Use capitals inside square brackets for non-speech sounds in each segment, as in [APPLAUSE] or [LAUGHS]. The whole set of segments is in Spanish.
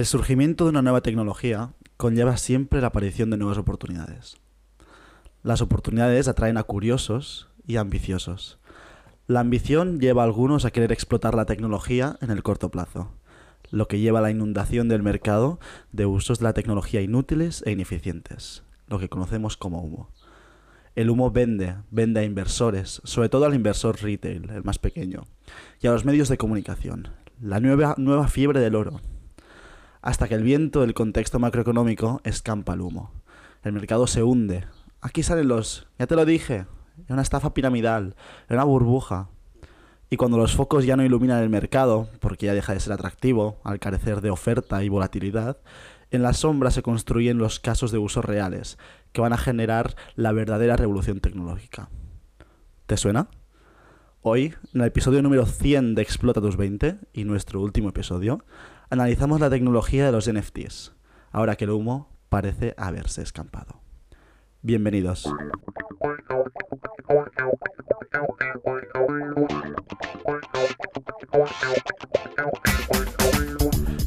El surgimiento de una nueva tecnología conlleva siempre la aparición de nuevas oportunidades. Las oportunidades atraen a curiosos y ambiciosos. La ambición lleva a algunos a querer explotar la tecnología en el corto plazo, lo que lleva a la inundación del mercado de usos de la tecnología inútiles e ineficientes, lo que conocemos como humo. El humo vende, vende a inversores, sobre todo al inversor retail, el más pequeño, y a los medios de comunicación, la nueva, nueva fiebre del oro, hasta que el viento del contexto macroeconómico escampa el humo. El mercado se hunde. Aquí salen los... Ya te lo dije, es una estafa piramidal, es una burbuja. Y cuando los focos ya no iluminan el mercado, porque ya deja de ser atractivo, al carecer de oferta y volatilidad, en la sombra se construyen los casos de uso reales, que van a generar la verdadera revolución tecnológica. ¿Te suena? Hoy, en el episodio número 100 de Explota tus 20, y nuestro último episodio, analizamos la tecnología de los NFTs, ahora que el humo parece haberse escampado. Bienvenidos.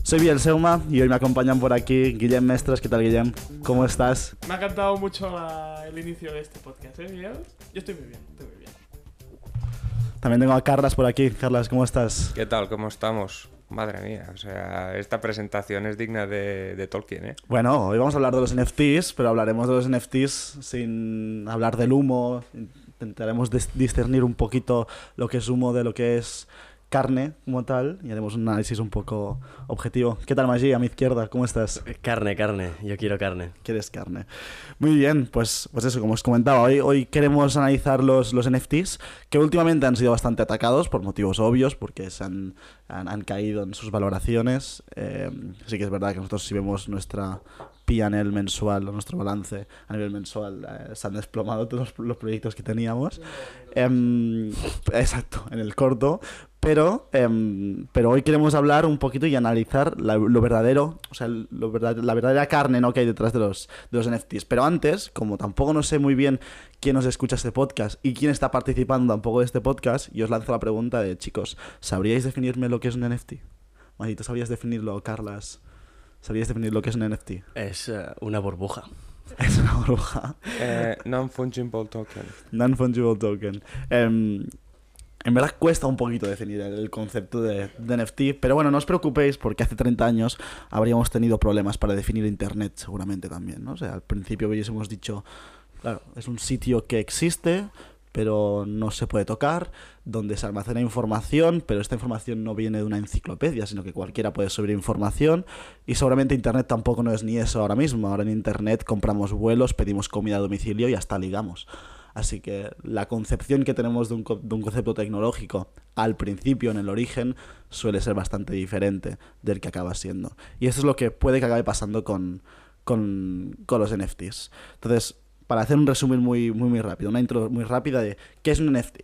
Soy Biel Seuma y hoy me acompañan por aquí Guillem Mestres. ¿Qué tal, Guillem? ¿Cómo estás? Me ha encantado mucho la- el inicio de este podcast, ¿eh, Miguel? Yo estoy muy bien, estoy muy bien. También tengo a Carlas por aquí. Carlas, ¿cómo estás? ¿Qué tal? ¿Cómo estamos? Madre mía, o sea, esta presentación es digna de, Tolkien, ¿eh? Bueno, hoy vamos a hablar de los NFTs, pero hablaremos de los NFTs sin hablar del humo. Intentaremos dis- discernir un poquito lo que es humo de lo que es carne como tal y haremos un análisis un poco objetivo. ¿Qué tal, Maggi? A mi izquierda, ¿cómo estás? Carne, carne, yo quiero carne. ¿Quieres carne? Muy bien, pues, pues eso, como os comentaba, hoy, hoy queremos analizar los, los NFTs que últimamente han sido bastante atacados por motivos obvios, porque se han, han, han caído en sus valoraciones. Eh, sí que es verdad que nosotros si vemos nuestra PNL mensual nuestro balance a nivel mensual, eh, se han desplomado todos los, proyectos que teníamos. Em, exacto, en el corto. Pero, em, pero hoy queremos hablar un poquito y analizar la- lo verdadero, o sea, lo verdad- la verdadera carne ¿no? que hay detrás de los, de los NFTs. Pero antes, como tampoco no sé muy bien quién nos escucha este podcast y quién está participando tampoco de este podcast, yo os lanzo la pregunta de, chicos, ¿sabríais definirme lo que es un NFT? Maggie, sabrías definirlo, Carlas? ¿Sabrías definir lo que es un NFT? Es eh, una burbuja. [LAUGHS] Es una bruja. Eh, Non-fungible token. Non-fungible token. Em, en verdad cuesta un poquito definir el, el concepto de, de NFT, pero bueno, no os preocupéis porque hace 30 años habríamos tenido problemas para definir Internet seguramente también, ¿no? O sea, al principio hubiésemos dicho, claro, es un sitio que existe, pero no se puede tocar, donde se almacena información, pero esta información no viene de una enciclopedia, sino que cualquiera puede subir información y seguramente Internet tampoco no es ni eso ahora mismo. Ahora en Internet compramos vuelos, pedimos comida a domicilio y hasta ligamos. Así que la concepción que tenemos de un, de un concepto tecnológico al principio, en el origen, suele ser bastante diferente del que acaba siendo. Y eso es lo que puede que acabe pasando con, con, con los NFTs. Entonces, para hacer un resumen muy, muy, muy rápido, una intro muy rápida de qué es un NFT.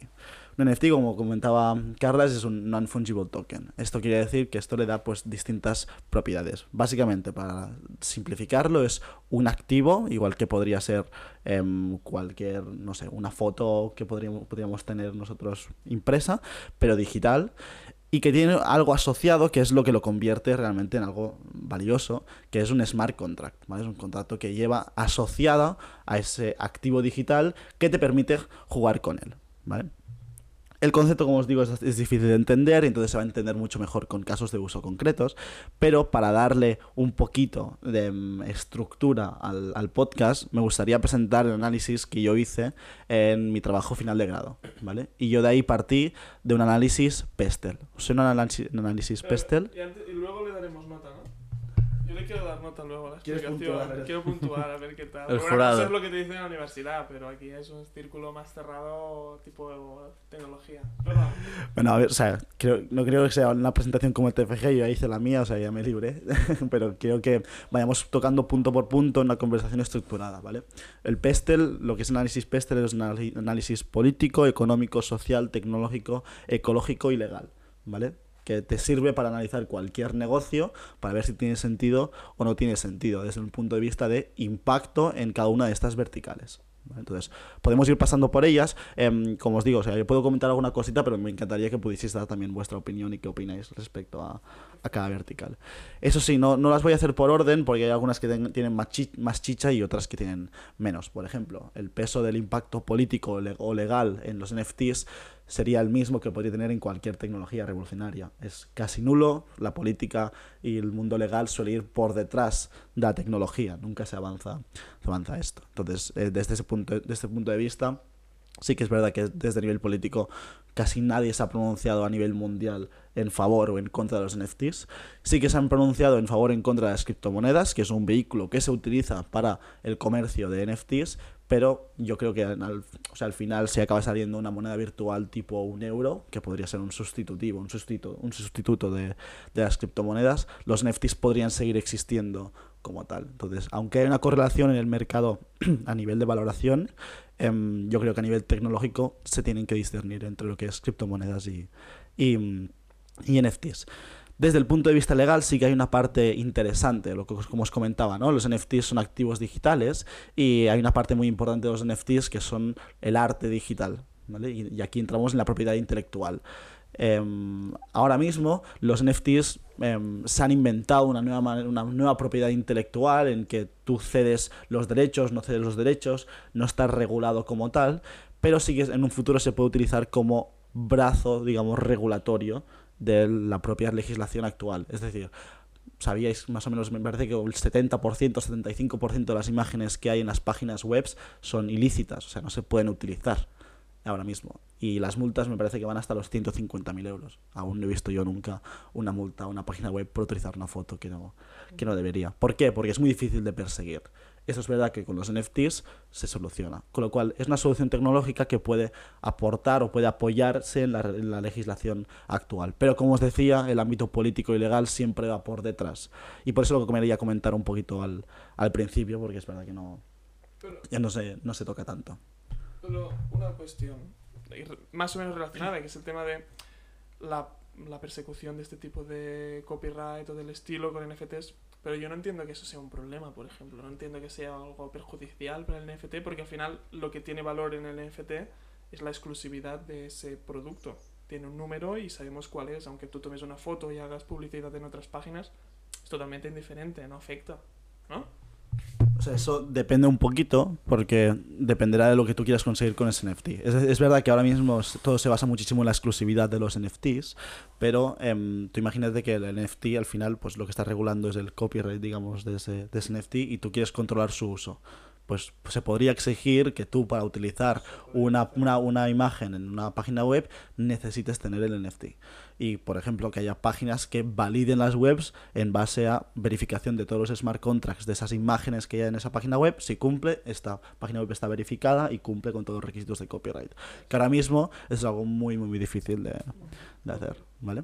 Un NFT, como comentaba Carlas, es un non-fungible token. Esto quiere decir que esto le da pues distintas propiedades. Básicamente, para simplificarlo, es un activo, igual que podría ser em, cualquier, no sé, una foto que podríamos, podríamos tener nosotros impresa, pero digital, y que tiene algo asociado que es lo que lo convierte realmente en algo valioso, que es un smart contract, ¿vale? Es un contrato que lleva asociado a ese activo digital que te permite jugar con él, ¿vale? El concepto, como os digo, es, es difícil de entender, entonces se va a entender mucho mejor con casos de uso concretos, pero para darle un poquito de mm, estructura al, al podcast, me gustaría presentar el análisis que yo hice en mi trabajo final de grado, ¿vale? Y yo de ahí partí de un análisis Pestel. ¿Os suena un análisis, un análisis Pestel? Y, y luego le daremos nota, ¿no? Yo le quiero dar nota luego a la ¿Quieres explicación. puntuar? Quiero puntuar a ver qué tal. [LAUGHS] El Bueno, jurado. Eso es lo que te dicen en la universidad, pero aquí es un círculo más cerrado, tipo tecnología. Perdón. Bueno, a ver, o sea, creo- no creo que sea una presentación como el TFG, yo ya hice la mía, o sea, ya me libré, [LAUGHS] pero creo que vayamos tocando punto por punto en una conversación estructurada, ¿vale? El PESTEL, lo que es análisis PESTEL es un análisis político, económico, social, tecnológico, ecológico y legal, ¿vale? Que te sirve para analizar cualquier negocio, para ver si tiene sentido o no tiene sentido, desde un punto de vista de impacto en cada una de estas verticales. Entonces, podemos ir pasando por ellas. Em, como os digo, o sea, yo puedo comentar alguna cosita, pero me encantaría que pudieseis dar también vuestra opinión y qué opináis respecto a, cada vertical. Eso sí, no, no las voy a hacer por orden porque hay algunas que tienen más, más chicha y otras que tienen menos. Por ejemplo, el peso del impacto político o legal en los NFTs sería el mismo que podría tener en cualquier tecnología revolucionaria. Es casi nulo, la política y el mundo legal suele ir por detrás de la tecnología, nunca se avanza, se avanza esto. Entonces, eh, desde, ese punto, desde este punto de vista, sí que es verdad que desde el nivel político casi nadie se ha pronunciado a nivel mundial en favor o en contra de los NFTs. Sí que se han pronunciado en favor o en contra de las criptomonedas, que es un vehículo que se utiliza para el comercio de NFTs, pero yo creo que al, o sea, al final se acaba saliendo una moneda virtual tipo un euro, que podría ser un sustitutivo, un sustituto, un sustituto de, de las criptomonedas, los NFTs podrían seguir existiendo como tal. Entonces, aunque hay una correlación en el mercado [CLEARS THROAT] a nivel de valoración, em, yo creo que a nivel tecnológico se tienen que discernir entre lo que es criptomonedas y, y, mm, y NFTs. Desde el punto de vista legal sí que hay una parte interesante, lo que como os comentaba, ¿no? Los NFTs son activos digitales y hay una parte muy importante de los NFTs que son el arte digital. Y, aquí entramos en la propiedad intelectual. Em, ahora mismo los NFTs em, se han inventado una nueva, una nueva propiedad intelectual en que tú cedes los derechos, no cedes los derechos, no está regulado como tal, pero sí que en un futuro se puede utilizar como brazo, digamos, regulatorio de la propia legislación actual. Es decir, sabíais más o menos, me parece que el 70%, 75% de las imágenes que hay en las páginas web son ilícitas, o sea, no se pueden utilizar ahora mismo. Y las multas me parece que van hasta los 150.000 euros. Aún no he visto yo nunca una multa a una página web por utilizar una foto que no, que no debería. ¿Por qué? Porque es muy difícil de perseguir. Eso es verdad que con los NFTs se soluciona. Con lo cual es una solución tecnológica que puede aportar o puede apoyarse en la, legislación actual. Pero como os decía, el ámbito político y legal siempre va por detrás. Y por eso lo que quería comentar un poquito al, principio, porque es verdad que no, ya no se, no se toca tanto. pero una cuestión más o menos relacionada, que es el tema de la persecución de este tipo de copyright o del estilo con NFTs. Pero yo no entiendo que eso sea un problema, por ejemplo. No entiendo que sea algo perjudicial para el NFT, porque al final lo que tiene valor en el NFT es la exclusividad de ese producto. Tiene un número y sabemos cuál es. Aunque tú tomes una foto y hagas publicidad en otras páginas, es totalmente indiferente, no afecta. ¿No? O sea, eso depende un poquito porque dependerá de lo que tú quieras conseguir con ese NFT. Es, es verdad que ahora mismo todo se basa muchísimo en la exclusividad de los NFTs, pero em, tú imagínate que el NFT al final pues lo que está regulando es el copyright, digamos, de ese, de ese NFT y tú quieres controlar su uso. Pues, pues se podría exigir que tú para utilizar una, una, una imagen en una página web necesites tener el NFT. Y, por ejemplo, que haya páginas que validen las webs en base a verificación de todos los smart contracts de esas imágenes que hay en esa página web. Si cumple, esta página web está verificada y cumple con todos los requisitos de copyright. Que ahora mismo es algo muy, muy, muy difícil de, de hacer, ¿vale?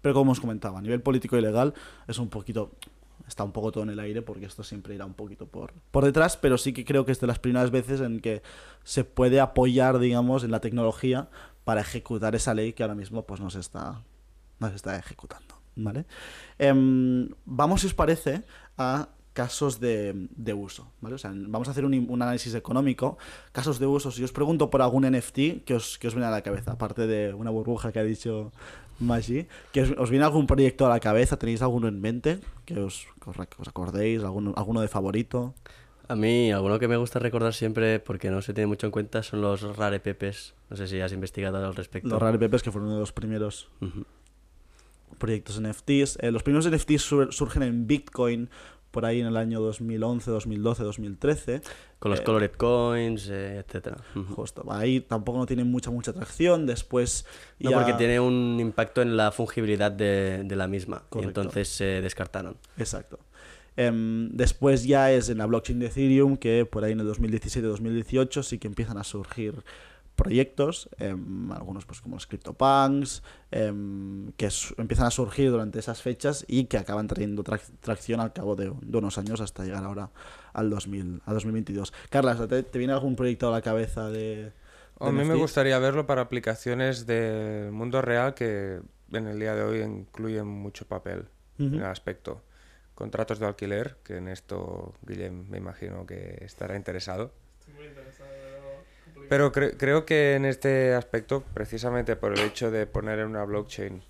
Pero como os comentaba, a nivel político y legal es un poquito está un poco todo en el aire porque esto siempre irá un poquito por, por detrás, pero sí que creo que es de las primeras veces en que se puede apoyar, digamos, en la tecnología para ejecutar esa ley que ahora mismo pues no se está, no se está ejecutando, ¿vale? Em, vamos, si os parece, a casos de, de uso, ¿vale? Vamos a hacer un, un análisis económico, casos de uso. Si os pregunto por algún NFT, que os, que os viene a la cabeza? Aparte de una burbuja que ha dicho Maggi, que os, os viene algún proyecto a la cabeza, ¿tenéis alguno en mente? Que os, que os, rec- os acordéis, alguno, alguno de favorito. A mí, alguno que me gusta recordar siempre, porque no se tiene mucho en cuenta, son los rare pepes. No sé si has investigado al respecto. Los Rare Pepes, que fueron uno de los primeros proyectos NFTs. Eh, los primeros NFTs sur- surgen en Bitcoin por ahí en el año 2011, 2012, 2013. Con los Eh, colored coins, eh, etcétera. Justo. Ahí tampoco no tienen mucha, mucha atracción. Después. No, ya- porque tiene un impacto en la fungibilidad de, de la misma. Correcto. Y entonces se descartaron. Exacto. Em, después ya es en la blockchain de Ethereum que por ahí en el 2017-2018 sí que empiezan a surgir proyectos, em, algunos pues como los CryptoPunks, em, que empiezan a surgir durante esas fechas y que acaban trayendo trac- tracción al cabo de, de unos años hasta llegar ahora al 2000, a 2022. Carla, ¿te, te viene algún proyecto a la cabeza de... A mí me gustaría verlo para aplicaciones del mundo real que en el día de hoy incluyen mucho papel en el aspecto. Contratos de alquiler, que en esto Guillem me imagino que estará interesado. Estoy muy interesado, pero cre- creo que en este aspecto, precisamente por el hecho de poner en una blockchain,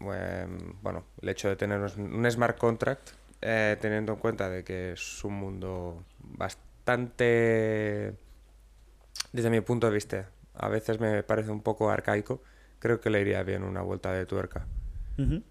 em, bueno, el hecho de tener un smart contract, eh, teniendo en cuenta de que es un mundo bastante, desde mi punto de vista, a veces me parece un poco arcaico, creo que le iría bien una vuelta de tuerca. Ujú.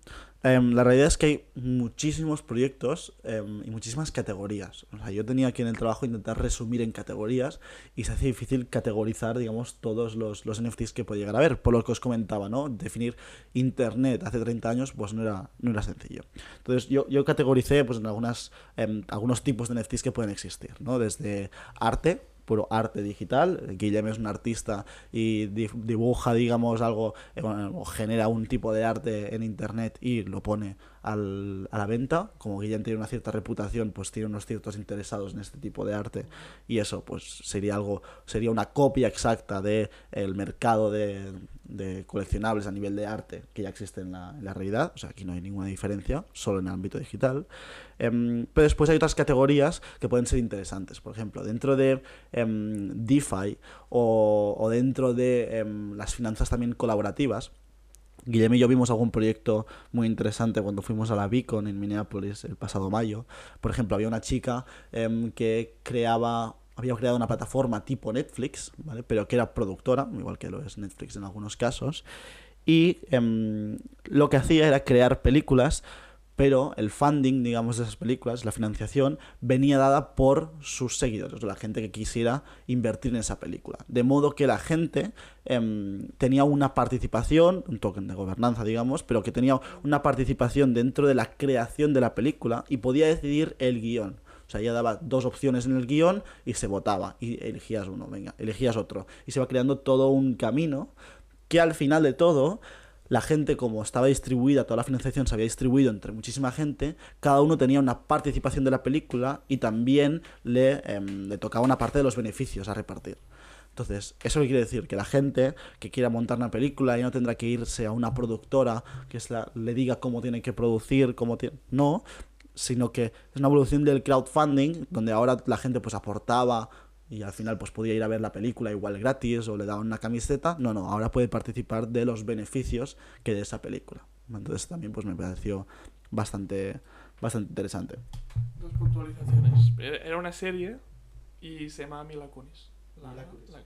Em, la realidad es que hay muchísimos proyectos em, y muchísimas categorías. O sea, yo tenía aquí en el trabajo intentar resumir en categorías y se hace difícil categorizar, digamos, todos los, los NFTs que puede llegar a haber. Por lo que os comentaba, ¿no? Definir Internet hace 30 años, pues no era, no era sencillo. Entonces yo, yo categoricé pues, en algunas, em, algunos tipos de NFTs que pueden existir, ¿no? Desde arte, puro arte digital. Guillem es un artista y di- dibuja, digamos, algo, eh, o genera un tipo de arte en internet y lo pone al- a la venta. Como Guillem tiene una cierta reputación, pues tiene unos ciertos interesados en este tipo de arte y eso, pues sería algo, sería una copia exacta del el mercado de, de coleccionables a nivel de arte que ya existe en la, realidad. O sea, aquí no hay ninguna diferencia, solo en el ámbito digital. Em, pero después hay otras categorías que pueden ser interesantes. Por ejemplo, dentro de em, DeFi o, dentro de em, las finanzas también colaborativas. Guillem y yo vimos algún proyecto muy interesante cuando fuimos a la Beacon en Minneapolis el pasado mayo. Por ejemplo, había una chica que creaba, había creado una plataforma tipo Netflix, ¿vale? pero que era productora, igual que lo es Netflix en algunos casos. Y em, lo que hacía era crear películas pero el funding, digamos, de esas películas, la financiación, venía dada por sus seguidores, la gente que quisiera invertir en esa película. De modo que la gente em, tenía una participación, un token de gobernanza, digamos, pero que tenía una participación dentro de la creación de la película y podía decidir el guion. Sea, ella daba dos opciones en el guion y se votaba. Y elegías uno, venga, elegías otro. Y se va creando todo un camino que al final de todo la gente, como estaba distribuida, toda la financiación se había distribuido entre muchísima gente, cada uno tenía una participación de la película y también le, em, tocaba una parte de los beneficios a repartir. Entonces, ¿eso qué quiere decir? Que la gente que quiera montar una película ya no tendrá que irse a una productora que le diga cómo tiene que producir, cómo tiene... No, sino que es una evolución del crowdfunding, donde ahora la gente pues aportaba y al final pues podía ir a ver la película igual gratis o le daban una camiseta. No, no, ahora puede participar de los beneficios que de esa película. Entonces también pues me pareció bastante, bastante interesante. Dos puntualizaciones. Era una serie y se llama Mila Kunis. La, Mila Kunis. la-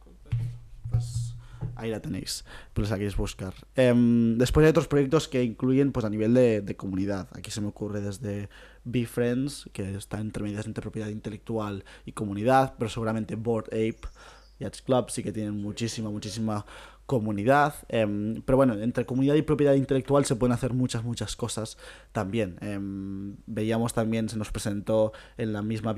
Pues ahí la tenéis, pues la queréis buscar. Em, después hay otros proyectos que incluyen pues a nivel de, de comunidad. Aquí se me ocurre desde BeFriends, que está entre medias entre propiedad intelectual y comunidad, pero seguramente Board Ape y Club sí que tienen muchísima, muchísima comunidad. em, pero bueno, entre comunidad y propiedad intelectual se pueden hacer muchas, muchas cosas también. Em, veíamos también, se nos presentó en la misma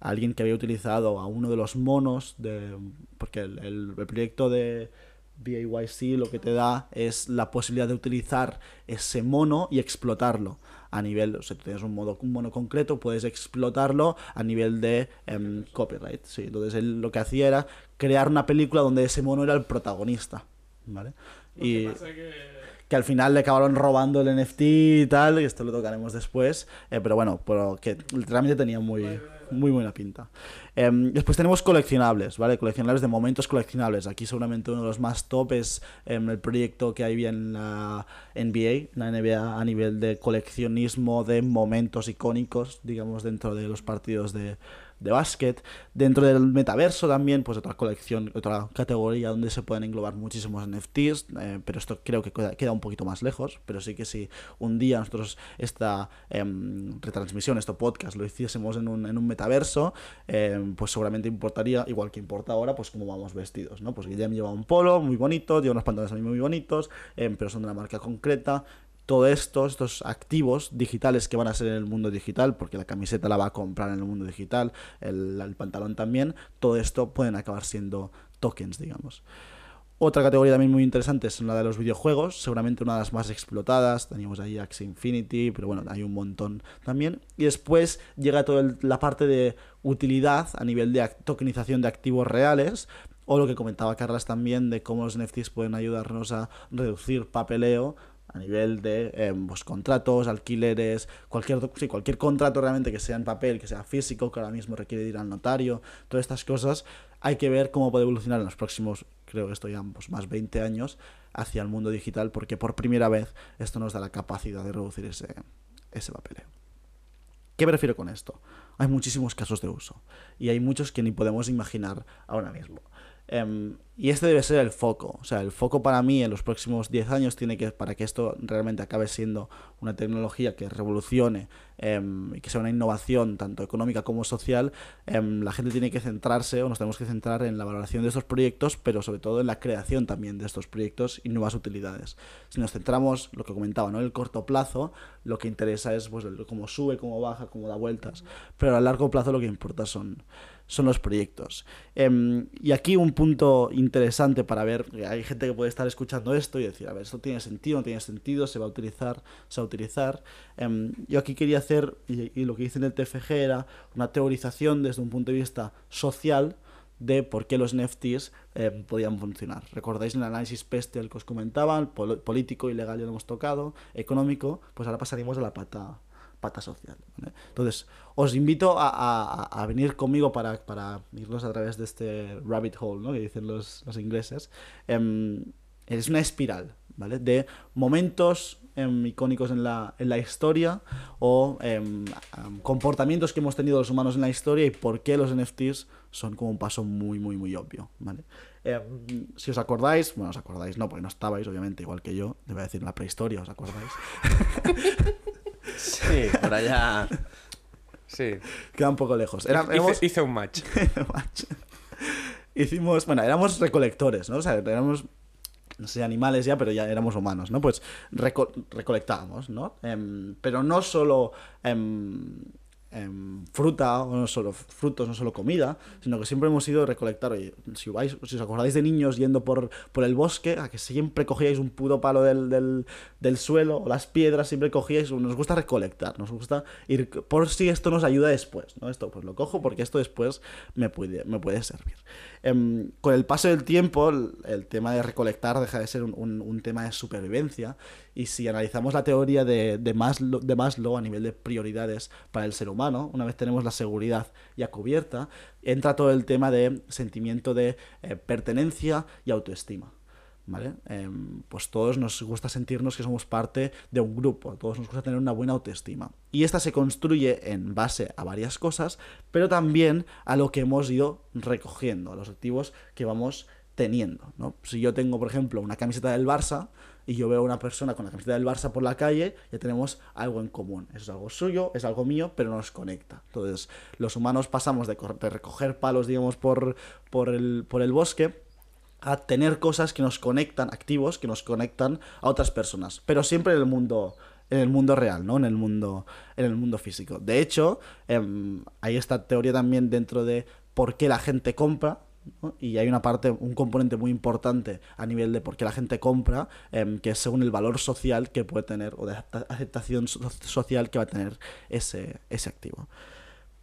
a alguien que había utilizado a uno de los monos, de, porque el, el- el proyecto de BAYC lo que te da es la posibilidad de utilizar ese mono y explotarlo a nivel, o sea, tú tienes un, modo, un mono concreto, puedes explotarlo a nivel de em, copyright. Sí, entonces él lo que hacía era crear una película donde ese mono era el protagonista. ¿Vale? Lo Y que pasa que que al final le acabaron robando el NFT y tal, y esto lo tocaremos después, eh, pero bueno, pero que realmente tenía muy, muy buena pinta. Em, después tenemos coleccionables, ¿vale? Coleccionables de momentos coleccionables. Aquí seguramente uno de los más top es em, el proyecto que hay en la NBA, la NBA a nivel de coleccionismo de momentos icónicos, digamos, dentro de los partidos de, de básquet. Dentro del metaverso también, pues otra colección, otra categoría donde se pueden englobar muchísimos NFTs, eh, pero esto creo que queda, un poquito más lejos. Pero sí que si un día nosotros esta em, retransmisión, este podcast, lo hiciésemos en un, en un metaverso, em, pues seguramente importaría, igual que importa ahora, pues cómo vamos vestidos, ¿no? Pues Guillem lleva un polo muy bonito, lleva unos pantalones también muy bonitos, em, pero son de una marca concreta todo esto, estos activos digitales que van a ser en el mundo digital, porque la camiseta la va a comprar en el mundo digital, el, el pantalón también, todo esto pueden acabar siendo tokens, digamos. Otra categoría también muy interesante es la de los videojuegos, seguramente una de las más explotadas. Teníamos ahí Axie Infinity, pero bueno, hay un montón también. Y después llega toda la parte de utilidad a nivel de ac- tokenización de activos reales, o lo que comentaba Carlas también de cómo los NFTs pueden ayudarnos a reducir papeleo a nivel de pues, contratos, alquileres, cualquier, sí, cualquier contrato realmente que sea en papel, que sea físico, que ahora mismo requiere ir al notario, todas estas cosas, hay que ver cómo puede evolucionar en los próximos, creo que esto ya pues, más 20 años, hacia el mundo digital, porque por primera vez esto nos da la capacidad de reducir ese, ese papeleo. ¿Qué prefiero con esto? Hay muchísimos casos de uso y hay muchos que ni podemos imaginar ahora mismo. Em, y este debe ser el foco. O sea, el foco para mí en los próximos 10 años tiene que, para que esto realmente acabe siendo una tecnología que revolucione em, y que sea una innovación tanto económica como social, em, la gente tiene que centrarse o nos tenemos que centrar en la valoración de estos proyectos, pero sobre todo en la creación también de estos proyectos y nuevas utilidades. Si nos centramos, lo que comentaba, ¿no? En el corto plazo, lo que interesa es pues, cómo sube, cómo baja, cómo da vueltas, pero a largo plazo lo que importa son son los proyectos. Em, y aquí un punto interesante para ver, hay gente que puede estar escuchando esto y decir, a ver, esto tiene sentido, no tiene sentido, se va a utilizar, se va a utilizar. Em, yo aquí quería hacer, y, lo que hice en el TFG era una teorización desde un punto de vista social de por qué los NFTs em, podían funcionar. ¿Recordáis el análisis PESTEL que os comentaba? político y legal ya lo hemos tocado, económico, pues ahora pasaríamos a la pata pata social. Entonces, os invito a, venir conmigo para, irnos a través de este rabbit hole, ¿no? que dicen los, ingleses. Em, es una espiral, ¿vale? De momentos em, icónicos en la, en la, historia o em, comportamientos que hemos tenido los humanos en la historia y por qué los NFTs son como un paso muy, muy, muy obvio, ¿vale? si os acordáis, bueno, os acordáis, no, porque no estabais, obviamente, igual que yo, debo decir en la prehistoria, ¿os acordáis? [LAUGHS] Sí, [LAUGHS] por allá. Sí. Queda un poco lejos. hice, un [LAUGHS] match. Hicimos, bueno, éramos recolectores, ¿no? O sea, éramos, no sé, animales ya, pero ya éramos humanos, ¿no? Pues recolectábamos, ¿no? Em, pero no solo... Em, fruta, no solo frutos, no solo comida, sino que siempre hemos ido a recolectar. Oye, si, vais, si os acordáis de niños yendo por, por el bosque, a que siempre cogíais un puto palo del, del, del, suelo o las piedras, siempre cogíais. Nos gusta recolectar, nos gusta ir por si esto nos ayuda después. ¿no? Esto pues lo cojo porque esto después me puede, me puede servir. Em, con el paso del tiempo, el, tema de recolectar deja de ser un, tema de supervivencia. Y si analizamos la teoría de, de, Maslow, de Maslow a nivel de prioridades para el ser humano, una vez tenemos la seguridad ya cubierta, entra todo el tema de sentimiento de eh, pertenencia y autoestima. ¿Vale? Em, pues todos nos gusta sentirnos que somos parte de un grupo, todos nos gusta tener una buena autoestima. Y esta se construye en base a varias cosas, pero también a lo que hemos ido recogiendo, a los activos que vamos teniendo. ¿no? Si yo tengo, por ejemplo, una camiseta del Barça y yo veo a una persona con la camiseta del Barça por la calle, ya tenemos algo en común. Eso es algo suyo, es algo mío, pero nos conecta. Entonces, los humanos pasamos de, recoger palos, digamos, por, por, el, por el bosque a tener cosas que nos conectan, activos, que nos conectan a otras personas, pero siempre en el mundo en el mundo real, ¿no? En el mundo en el mundo físico. De hecho, em, hay esta teoría también dentro de por qué la gente compra, y hay una parte, un componente muy importante a nivel de por qué la gente compra, em, que es según el valor social que puede tener o de aceptación social que va a tener ese, ese activo.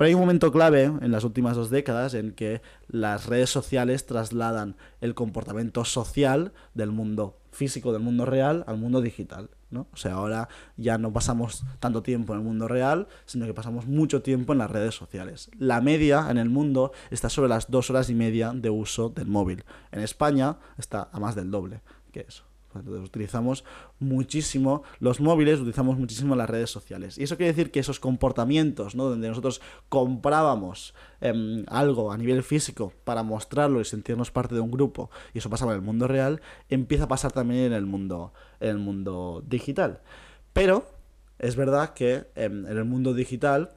Pero hay un momento clave en las últimas dos décadas en que las redes sociales trasladan el comportamiento social del mundo físico, del mundo real, al mundo digital. O sea, ahora ya no pasamos tanto tiempo en el mundo real, sino que pasamos mucho tiempo en las redes sociales. La media en el mundo está sobre las dos horas y media de uso del móvil. En España está a más del doble que eso. Entonces utilizamos muchísimo los móviles, utilizamos muchísimo las redes sociales. Y eso quiere decir que esos comportamientos, ¿no? Donde nosotros comprábamos em, algo a nivel físico para mostrarlo y sentirnos parte de un grupo, y eso pasaba en el mundo real, empieza a pasar también en el mundo, en el mundo digital. Pero es verdad que em, en el mundo digital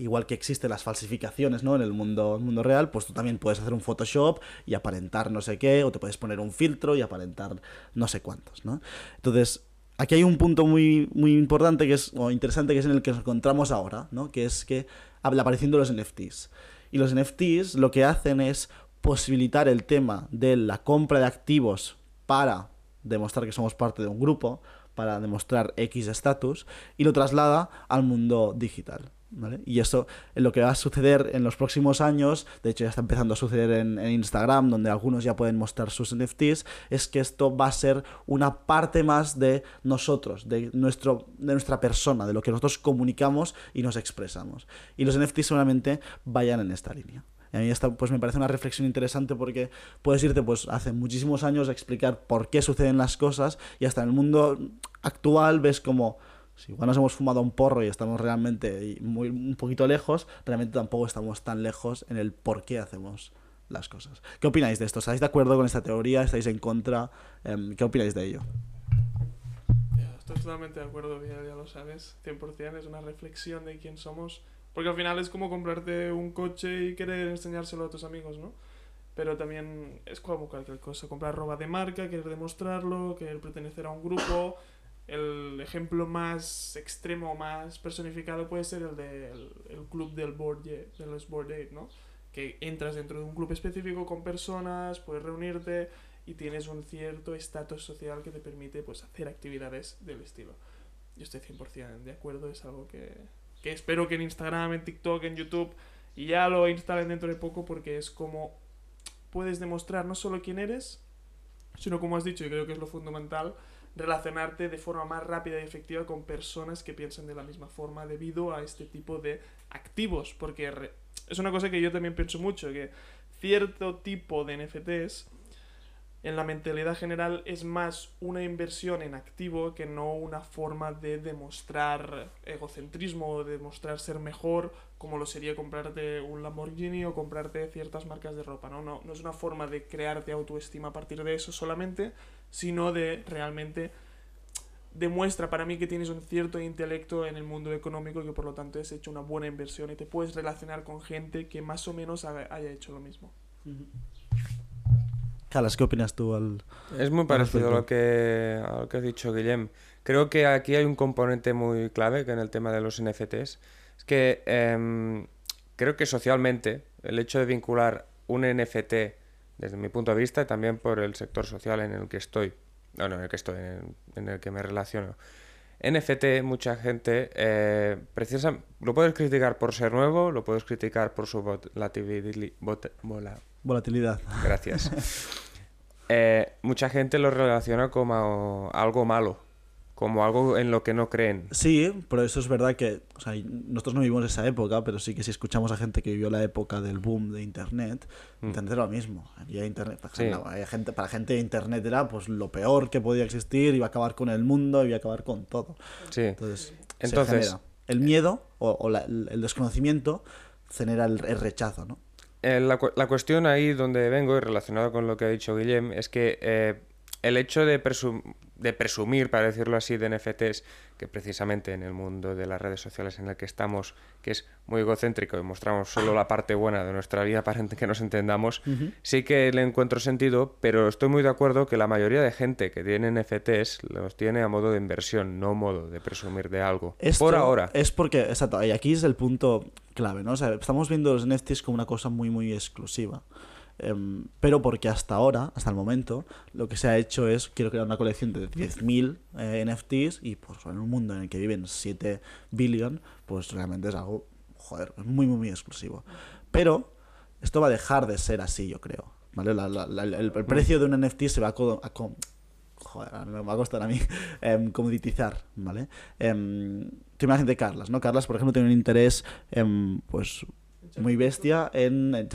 igual que existen las falsificaciones ¿no? en el mundo, mundo real, pues tú también puedes hacer un Photoshop y aparentar no sé qué, o te puedes poner un filtro y aparentar no sé cuántos. ¿no? Entonces, aquí hay un punto muy, muy importante que es, o interesante que es en el que nos encontramos ahora, ¿no? que es que la aparición de los NFTs. Y los NFTs lo que hacen es posibilitar el tema de la compra de activos para demostrar que somos parte de un grupo, para demostrar X estatus, y lo traslada al mundo digital. Y eso es lo que va a suceder en los próximos años, de hecho ya está empezando a suceder en, Instagram, donde algunos ya pueden mostrar sus NFTs, es que esto va a ser una parte más de nosotros, de, nuestro, de nuestra persona, de lo que nosotros comunicamos y nos expresamos. Y los NFTs seguramente vayan en esta línea. Y a mí pues me parece una reflexión interesante porque puedes irte pues hace muchísimos años a explicar por qué suceden las cosas y hasta en el mundo actual ves como si igual nos hemos fumado un porro y estamos realmente muy, un poquito lejos, realmente tampoco estamos tan lejos en el por qué hacemos las cosas. ¿Qué opináis de esto? ¿Estáis de acuerdo con esta teoría? ¿Estáis en contra? Um, ¿Qué opináis de ello? Estoy totalmente de acuerdo, ya, ya lo sabes, 100%, es una reflexión de quién somos, porque al final es como comprarte un coche y querer enseñárselo a tus amigos, ¿no? Pero también es como cualquier cosa, comprar ropa de marca, querer demostrarlo, querer pertenecer a un grupo, el ejemplo más extremo, más personificado puede ser el del de el club del board, de los board aid, ¿no? Que entras dentro de un club específico con personas, puedes reunirte y tienes un cierto estatus social que te permite pues hacer actividades del estilo. Yo estoy 100% de acuerdo, es algo que, que espero que en Instagram, en TikTok, en YouTube y ya lo instalen dentro de poco porque es como puedes demostrar no solo quién eres, sino como has dicho, y creo que es lo fundamental, relacionarte de forma más rápida y efectiva con personas que piensan de la misma forma debido a este tipo de activos, porque es una cosa que yo también pienso mucho, que cierto tipo de NFTs en la mentalidad general es más una inversión en activo que no una forma de demostrar egocentrismo o de demostrar ser mejor como lo sería comprarte un Lamborghini o comprarte ciertas marcas de ropa, ¿no? No, no es una forma de crearte autoestima a partir de eso solamente, sino de realmente demuestra para mí que tienes un cierto intelecto en el mundo económico y que por lo tanto has hecho una buena inversión y te puedes relacionar con gente que más o menos haya hecho lo mismo. Carlos, ¿qué opinas tú al Es muy parecido a lo, que, a lo que has dicho, Guillem. Creo que aquí hay un componente muy clave que en el tema de los NFTs. Es que eh, creo que socialmente el hecho de vincular un NFT desde mi punto de vista y también por el sector social en el que estoy, no, no en el que estoy, en, en el que me relaciono. NFT, mucha gente, eh, precisa, lo puedes criticar por ser nuevo, lo puedes criticar por su volatilidad. volatilidad. Gracias. [LAUGHS] eh, mucha gente lo relaciona como algo malo, como algo en lo que no creen. Sí, pero eso es verdad que o sea, nosotros no vivimos esa época, pero sí que si escuchamos a gente que vivió la época del boom de Internet, mm. Internet era lo mismo. Había internet, para, sí. había gente, para gente Internet era pues lo peor que podía existir, iba a acabar con el mundo, iba a acabar con todo. Sí. Entonces, Entonces el miedo o, o la, el desconocimiento genera el, el rechazo, ¿no? Eh, la, la, cuestión ahí donde vengo y relacionado con lo que ha dicho Guillem es que eh, el hecho de, presum de presumir, para decirlo así, de NFTs, que precisamente en el mundo de las redes sociales en el que estamos, que es muy egocéntrico y mostramos solo la parte buena de nuestra vida [LAUGHS] para que nos entendamos, uh -huh. sí que le encuentro sentido, pero estoy muy de acuerdo que la mayoría de gente que tiene NFTs los tiene a modo de inversión, no modo de presumir de algo. Esto Por ahora. Es porque, exacto, y aquí es el punto clave, ¿no? O sea, estamos viendo los NFTs como una cosa muy, muy exclusiva. Um, pero porque hasta ahora, hasta el momento, lo que se ha hecho es, quiero crear una colección de 10.000 eh, NFTs y pues en un mundo en el que viven 7 billion, pues realmente es algo, joder, muy, muy, muy exclusivo. Pero esto va a dejar de ser así, yo creo. ¿vale? La, la, la, el, el, precio de un NFT se va a... Co a co joder, me va a costar a mí um, [LAUGHS] comoditizar, ¿vale? Um, tú imagínate Carlas, ¿no? Carlas, por ejemplo, tiene un interés, pues muy bestia en, [LAUGHS] en,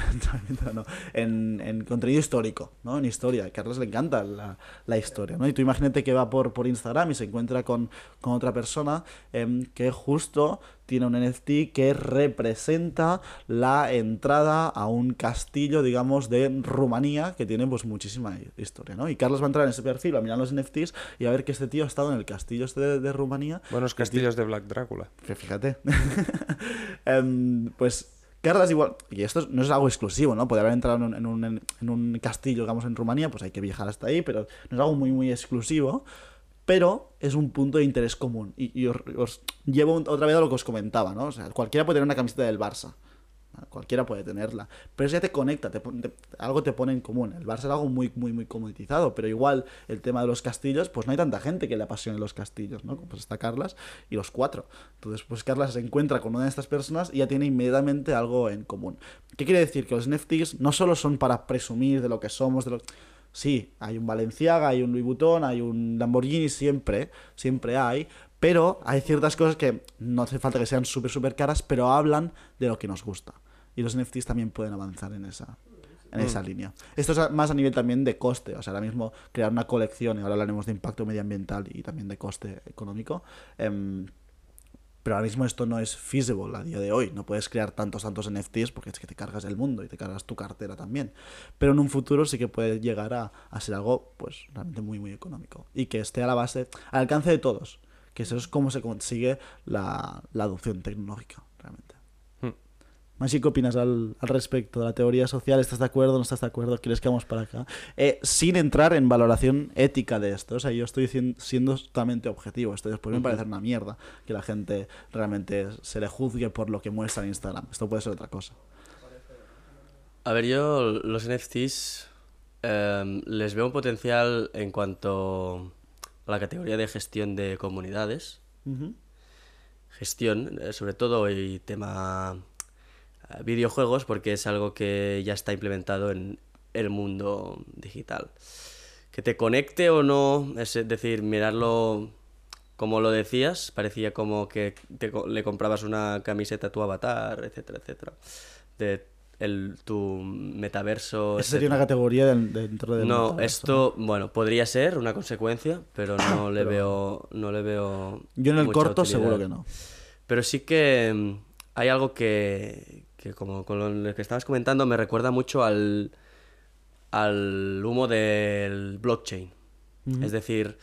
en, en, contenido histórico, ¿no? En historia. A Carlos le encanta la, la, historia, ¿no? Y tú imagínate que va por, por Instagram y se encuentra con, con otra persona eh, que justo tiene un NFT que representa la entrada a un castillo, digamos, de Rumanía que tiene pues muchísima historia, ¿no? Y Carlos va a entrar en ese perfil, a mirar los NFTs y a ver que este tío ha estado en el castillo este de, de Rumanía. Buenos castillos de Black Drácula. Fíjate. um, [LAUGHS] pues Igual, y esto no es algo exclusivo, ¿no? Puede haber entrado en un, en, un, en un, castillo, digamos, en Rumanía, pues hay que viajar hasta ahí, pero no es algo muy, muy exclusivo, pero es un punto de interés común. Y, y os, os, llevo otra vez a lo que os comentaba, ¿no? O sea, cualquiera puede tener una camiseta del Barça, Cualquiera puede tenerla. Pero eso ya te conecta, te, te- algo te pone en común. El Barça es algo muy, muy, muy comoditizado, pero igual el tema de los castillos, pues no hay tanta gente que le apasione los castillos, ¿no? Pues está Carlas y los cuatro. Entonces, pues Carlas se encuentra con una de estas personas y ya tiene inmediatamente algo en común. ¿Qué quiere decir? Que los NFTs no solo son para presumir de lo que somos, de lo Sí, hay un Valenciaga, hay un Louis Vuitton, hay un Lamborghini, siempre, siempre hay, pero hay ciertas cosas que no hace falta que sean súper, súper caras, pero hablan de lo que nos gusta. Y los NFTs también pueden avanzar en esa, en esa línea. Esto es más a nivel también de coste, o sea, ahora mismo crear una colección, y ahora hablaremos de impacto medioambiental y también de coste económico, em, pero ahora mismo esto no es feasible a día de hoy. No puedes crear tantos, tantos NFTs porque es que te cargas el mundo y te cargas tu cartera también. Pero en un futuro sí que puede llegar a, a ser algo, pues, realmente muy, muy económico. Y que esté a la base, al alcance de todos. Que eso es cómo se consigue la, la adopción tecnológica, realmente. Hmm. Maxi, ¿qué opinas al, al respecto de la teoría social? ¿Estás de acuerdo? ¿No estás de acuerdo? ¿Quieres que vamos para acá? Eh, sin entrar en valoración ética de esto. O sea, yo estoy siendo totalmente objetivo. Esto después me parece una mierda que la gente realmente se le juzgue por lo que muestra en Instagram. Esto puede ser otra cosa. A ver, yo los NFTs em, les veo un potencial en cuanto a la categoría de gestión de comunidades. Gestión, eh, sobre todo, y tema eh, videojuegos, porque es algo que ya está implementado en el mundo digital. Que te conecte o no, es decir, mirarlo como lo decías, parecía como que te le comprabas una camiseta a tu avatar, etcétera, etcétera. De el, tu metaverso. Esa sería una categoría dentro del. No, metaverso, esto, bueno, podría ser una consecuencia, pero no [COUGHS] le Pero- veo, no le veo. Yo en el corto utilidad. seguro que no. Pero sí que mm, hay algo que, que como con lo que estabas comentando, me recuerda mucho al, al humo del blockchain. Es decir,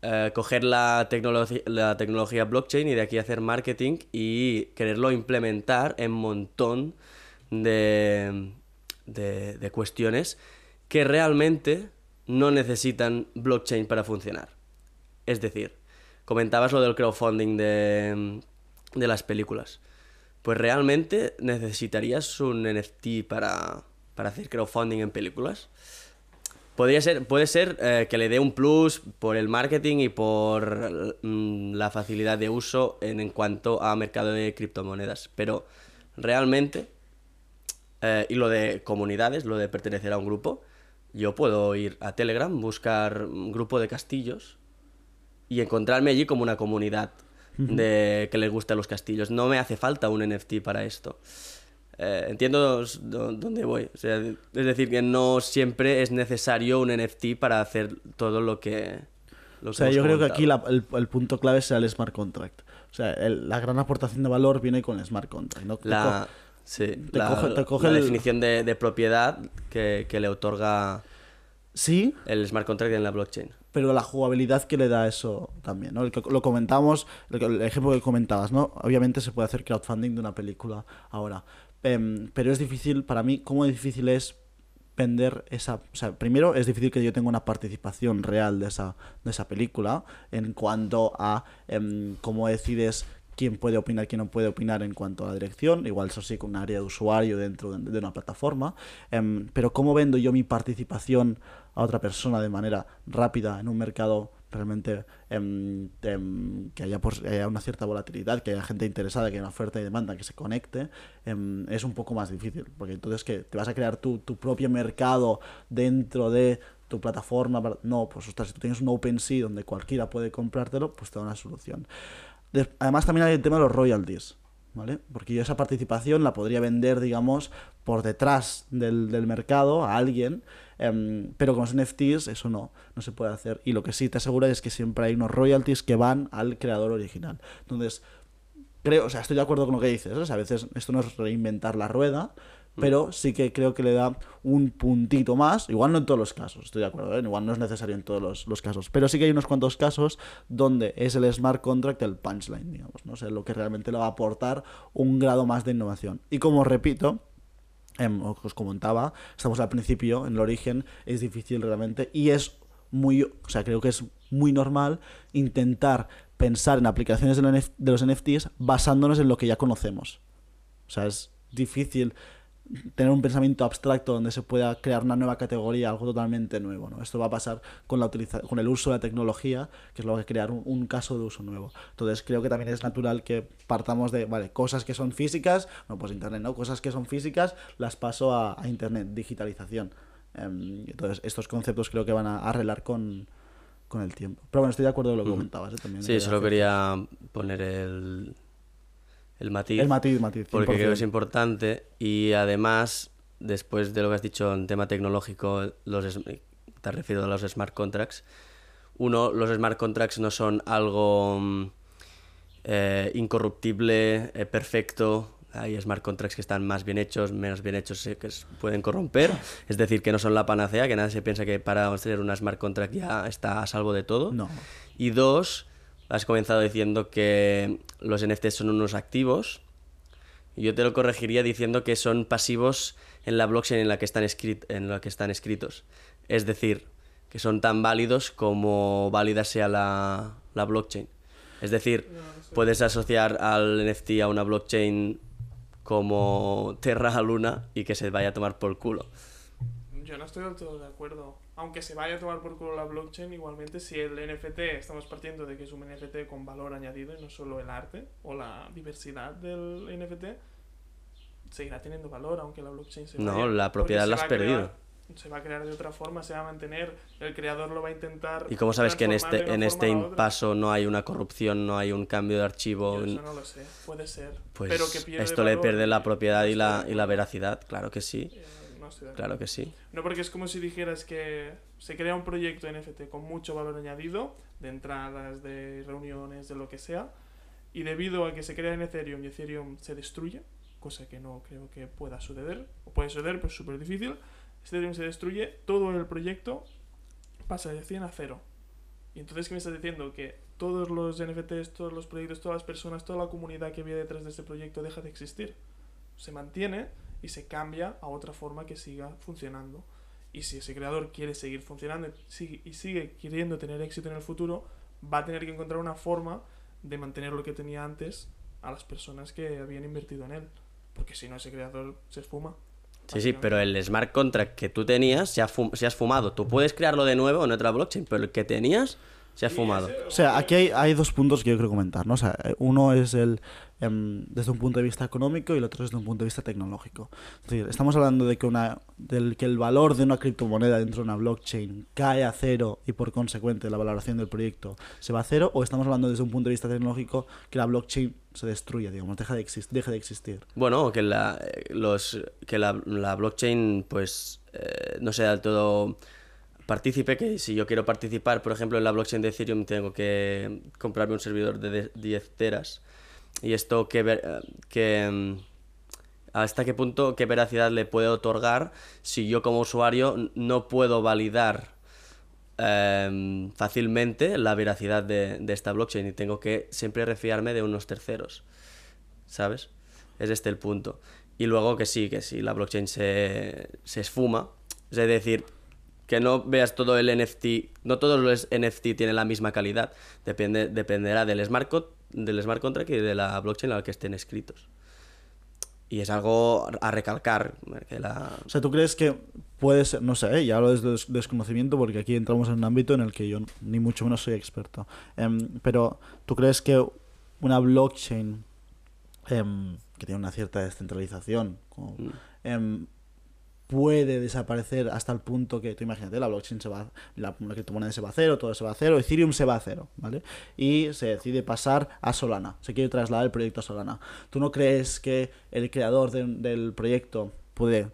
eh, coger la, tecnologi- la tecnología blockchain y de aquí hacer marketing y quererlo implementar en montón de, de, de cuestiones que realmente no necesitan blockchain para funcionar. Es decir, comentabas lo del crowdfunding de, de las películas. Pues realmente necesitarías un NFT para, para hacer crowdfunding en películas. Podría ser, puede ser eh, que le dé un plus por el marketing y por mm, la facilidad de uso en, en cuanto a mercado de criptomonedas. Pero realmente, eh, y lo de comunidades, lo de pertenecer a un grupo, yo puedo ir a Telegram, buscar un grupo de castillos y encontrarme allí como una comunidad de que les gustan los castillos. No me hace falta un NFT para esto. Eh, entiendo dónde voy. O sea, es decir, que no siempre es necesario un NFT para hacer todo lo que. Lo O sea, yo creo que comentado. aquí la- el, el punto clave será el smart contract. O sea, el- la gran aportación de valor viene con el smart contract. ¿no? La, co- sí, te la, coge- te coge la el- definición de, de propiedad que, que le otorga Sí, el smart contract en la blockchain. pero la jugabilidad que le da eso también, ¿no? El que- Lo comentamos, el ejemplo que comentabas, ¿no? Obviamente se puede hacer crowdfunding de una película ahora, Em, pero es difícil, para mí, ¿cómo difícil es vender esa... O sea, primero es difícil que yo tenga una participación real de esa, de esa película en cuanto a em, cómo decides quién puede opinar, quién no puede opinar en cuanto a la dirección, igual eso sí con un área de usuario dentro de, de una plataforma, Em, pero cómo vendo yo mi participación a otra persona de manera rápida en un mercado realmente em, em, que haya, pues, haya una cierta volatilidad, que haya gente interesada, que haya una oferta y demanda, que se conecte, es un poco más difícil, porque entonces que te vas a crear tu, tu propio mercado dentro de tu plataforma, no, pues ostras, si tú tienes un OpenSea donde cualquiera puede comprártelo, pues te da una solución. De- además también hay el tema de los royalties, ¿vale? Porque yo esa participación la podría vender, digamos, por detrás del, del mercado a alguien, em, pero con los NFTs eso no, no se puede hacer. Y lo que sí te asegura es que siempre hay unos royalties que van al creador original. Entonces, creo, o sea, estoy de acuerdo con lo que dices, ¿eh? Sea, a veces esto no es reinventar la rueda, pero sí que creo que le da un puntito más, igual no en todos los casos, estoy de acuerdo, ¿eh? igual no es necesario en todos los, los casos, pero sí que hay unos cuantos casos donde es el smart contract el punchline, digamos, ¿no? Sea, lo que realmente le va a aportar un grado más de innovación. Y como repito, em, os comentaba, estamos al principio, en el origen, es difícil realmente y es muy, o sea, creo que es muy normal intentar pensar en aplicaciones de los NFTs basándonos en lo que ya conocemos. O sea, es difícil tener un pensamiento abstracto donde se pueda crear una nueva categoría, algo totalmente nuevo. ¿no? Esto va a pasar con, la utiliza con el uso de la tecnología, que es lo que va a crear un, un, caso de uso nuevo. Entonces creo que también es natural que partamos de, vale, cosas que son físicas, no, pues Internet, ¿no? Cosas que son físicas las paso a, a Internet, digitalización. Um, entonces estos conceptos creo que van a arreglar con, con el tiempo. Pero bueno, estoy de acuerdo con lo que comentabas. ¿eh? También sí, solo quería poner el, el matiz. El matiz, matiz. 100%. Porque creo que es importante y además, después de lo que has dicho en tema tecnológico, los te has referido a los smart contracts. Uno, los smart contracts no son algo eh, incorruptible, eh, perfecto. Hay smart contracts que están más bien hechos, menos bien hechos, que se pueden corromper. Es decir, que no son la panacea, que nadie se piensa que para tener una smart contract ya está a salvo de todo. No. Y dos, has comenzado diciendo que los NFTs son unos activos. Yo te lo corregiría diciendo que son pasivos en la blockchain en la que están, en la que están escritos. Es decir, que son tan válidos como válida sea la, la blockchain. Es decir, puedes asociar al NFT a una blockchain como Terra a Luna y que se vaya a tomar por culo. Yo no estoy del todo de acuerdo. Aunque se vaya a tomar por culo la blockchain, igualmente si el NFT, estamos partiendo de que es un NFT con valor añadido y no solo el arte o la diversidad del NFT, seguirá teniendo valor aunque la blockchain se vaya. No, la propiedad la has perdido. Se va a crear de otra forma, se va a mantener, el creador lo va a intentar. ¿Y cómo sabes que en este, en este paso no hay una corrupción, no hay un cambio de archivo? Yo eso no lo sé, puede ser. Pues pero que pierde esto valor, le pierde la propiedad y la, y la veracidad, claro que sí. Eh, estoy de Claro que sí. No, porque es como si dijeras que se crea un proyecto NFT con mucho valor añadido, de entradas, de reuniones, de lo que sea, y debido a que se crea en Ethereum y Ethereum se destruye, cosa que no creo que pueda suceder, o puede suceder, pero es súper difícil, Ethereum se destruye, todo el proyecto pasa de 100 a 0. Y entonces, ¿qué me estás diciendo? Que todos los NFTs, todos los proyectos, todas las personas, toda la comunidad que había detrás de este proyecto deja de existir. Se mantiene y se cambia a otra forma que siga funcionando. Y si ese creador quiere seguir funcionando y sigue, queriendo tener éxito en el futuro, va a tener que encontrar una forma de mantener lo que tenía antes a las personas que habían invertido en él. Porque si no, ese creador se esfuma. Sí, sí, pero el smart contract que tú tenías se ha, fum- se has fumado. Tú puedes crearlo de nuevo en otra blockchain, pero el que tenías se ha Y fumado. ese- O sea, aquí hay, hay dos puntos que yo quiero comentar, ¿no? O sea, eh, uno es el em, desde un punto de vista económico y el otro desde un punto de vista tecnológico. Es decir, estamos hablando de que una del que el valor de una criptomoneda dentro de una blockchain cae a cero y por consecuente la valoración del proyecto se va a cero, o estamos hablando desde un punto de vista tecnológico que la blockchain se destruye, digamos, deja de, exis- deje de existir. Bueno, que la, eh, los, que la, la blockchain pues eh, no sea del todo partícipe, que si yo quiero participar, por ejemplo, en la blockchain de Ethereum tengo que comprarme un servidor de- 10 teras. Y esto que, ver- eh, que mm, hasta qué punto, qué veracidad le puede otorgar si yo como usuario no puedo validar em, fácilmente la veracidad de, de esta blockchain y tengo que siempre refiarme de unos terceros. ¿Sabes? Es este el punto. Y luego que sí, que si la blockchain se, se esfuma, es decir, que no veas todo el NFT, no todos los NFT tienen la misma calidad, depende, dependerá del smart, del smart contract y de la blockchain a la que estén escritos. Y es algo a recalcar, que la... O sea, ¿tú crees que puede ser, no sé, ¿eh? ya hablo desde des- desconocimiento porque aquí entramos en un ámbito en el que yo ni mucho menos soy experto, Em, pero ¿tú crees que una blockchain em, que tiene una cierta descentralización como, Mm. em, puede desaparecer hasta el punto que, tú imagínate, la blockchain se va, la, criptomoneda se va a cero, todo se va a cero, Ethereum se va a cero, ¿vale? Y se decide pasar a Solana, se quiere trasladar el proyecto a Solana. ¿Tú no crees que el creador de- del proyecto puede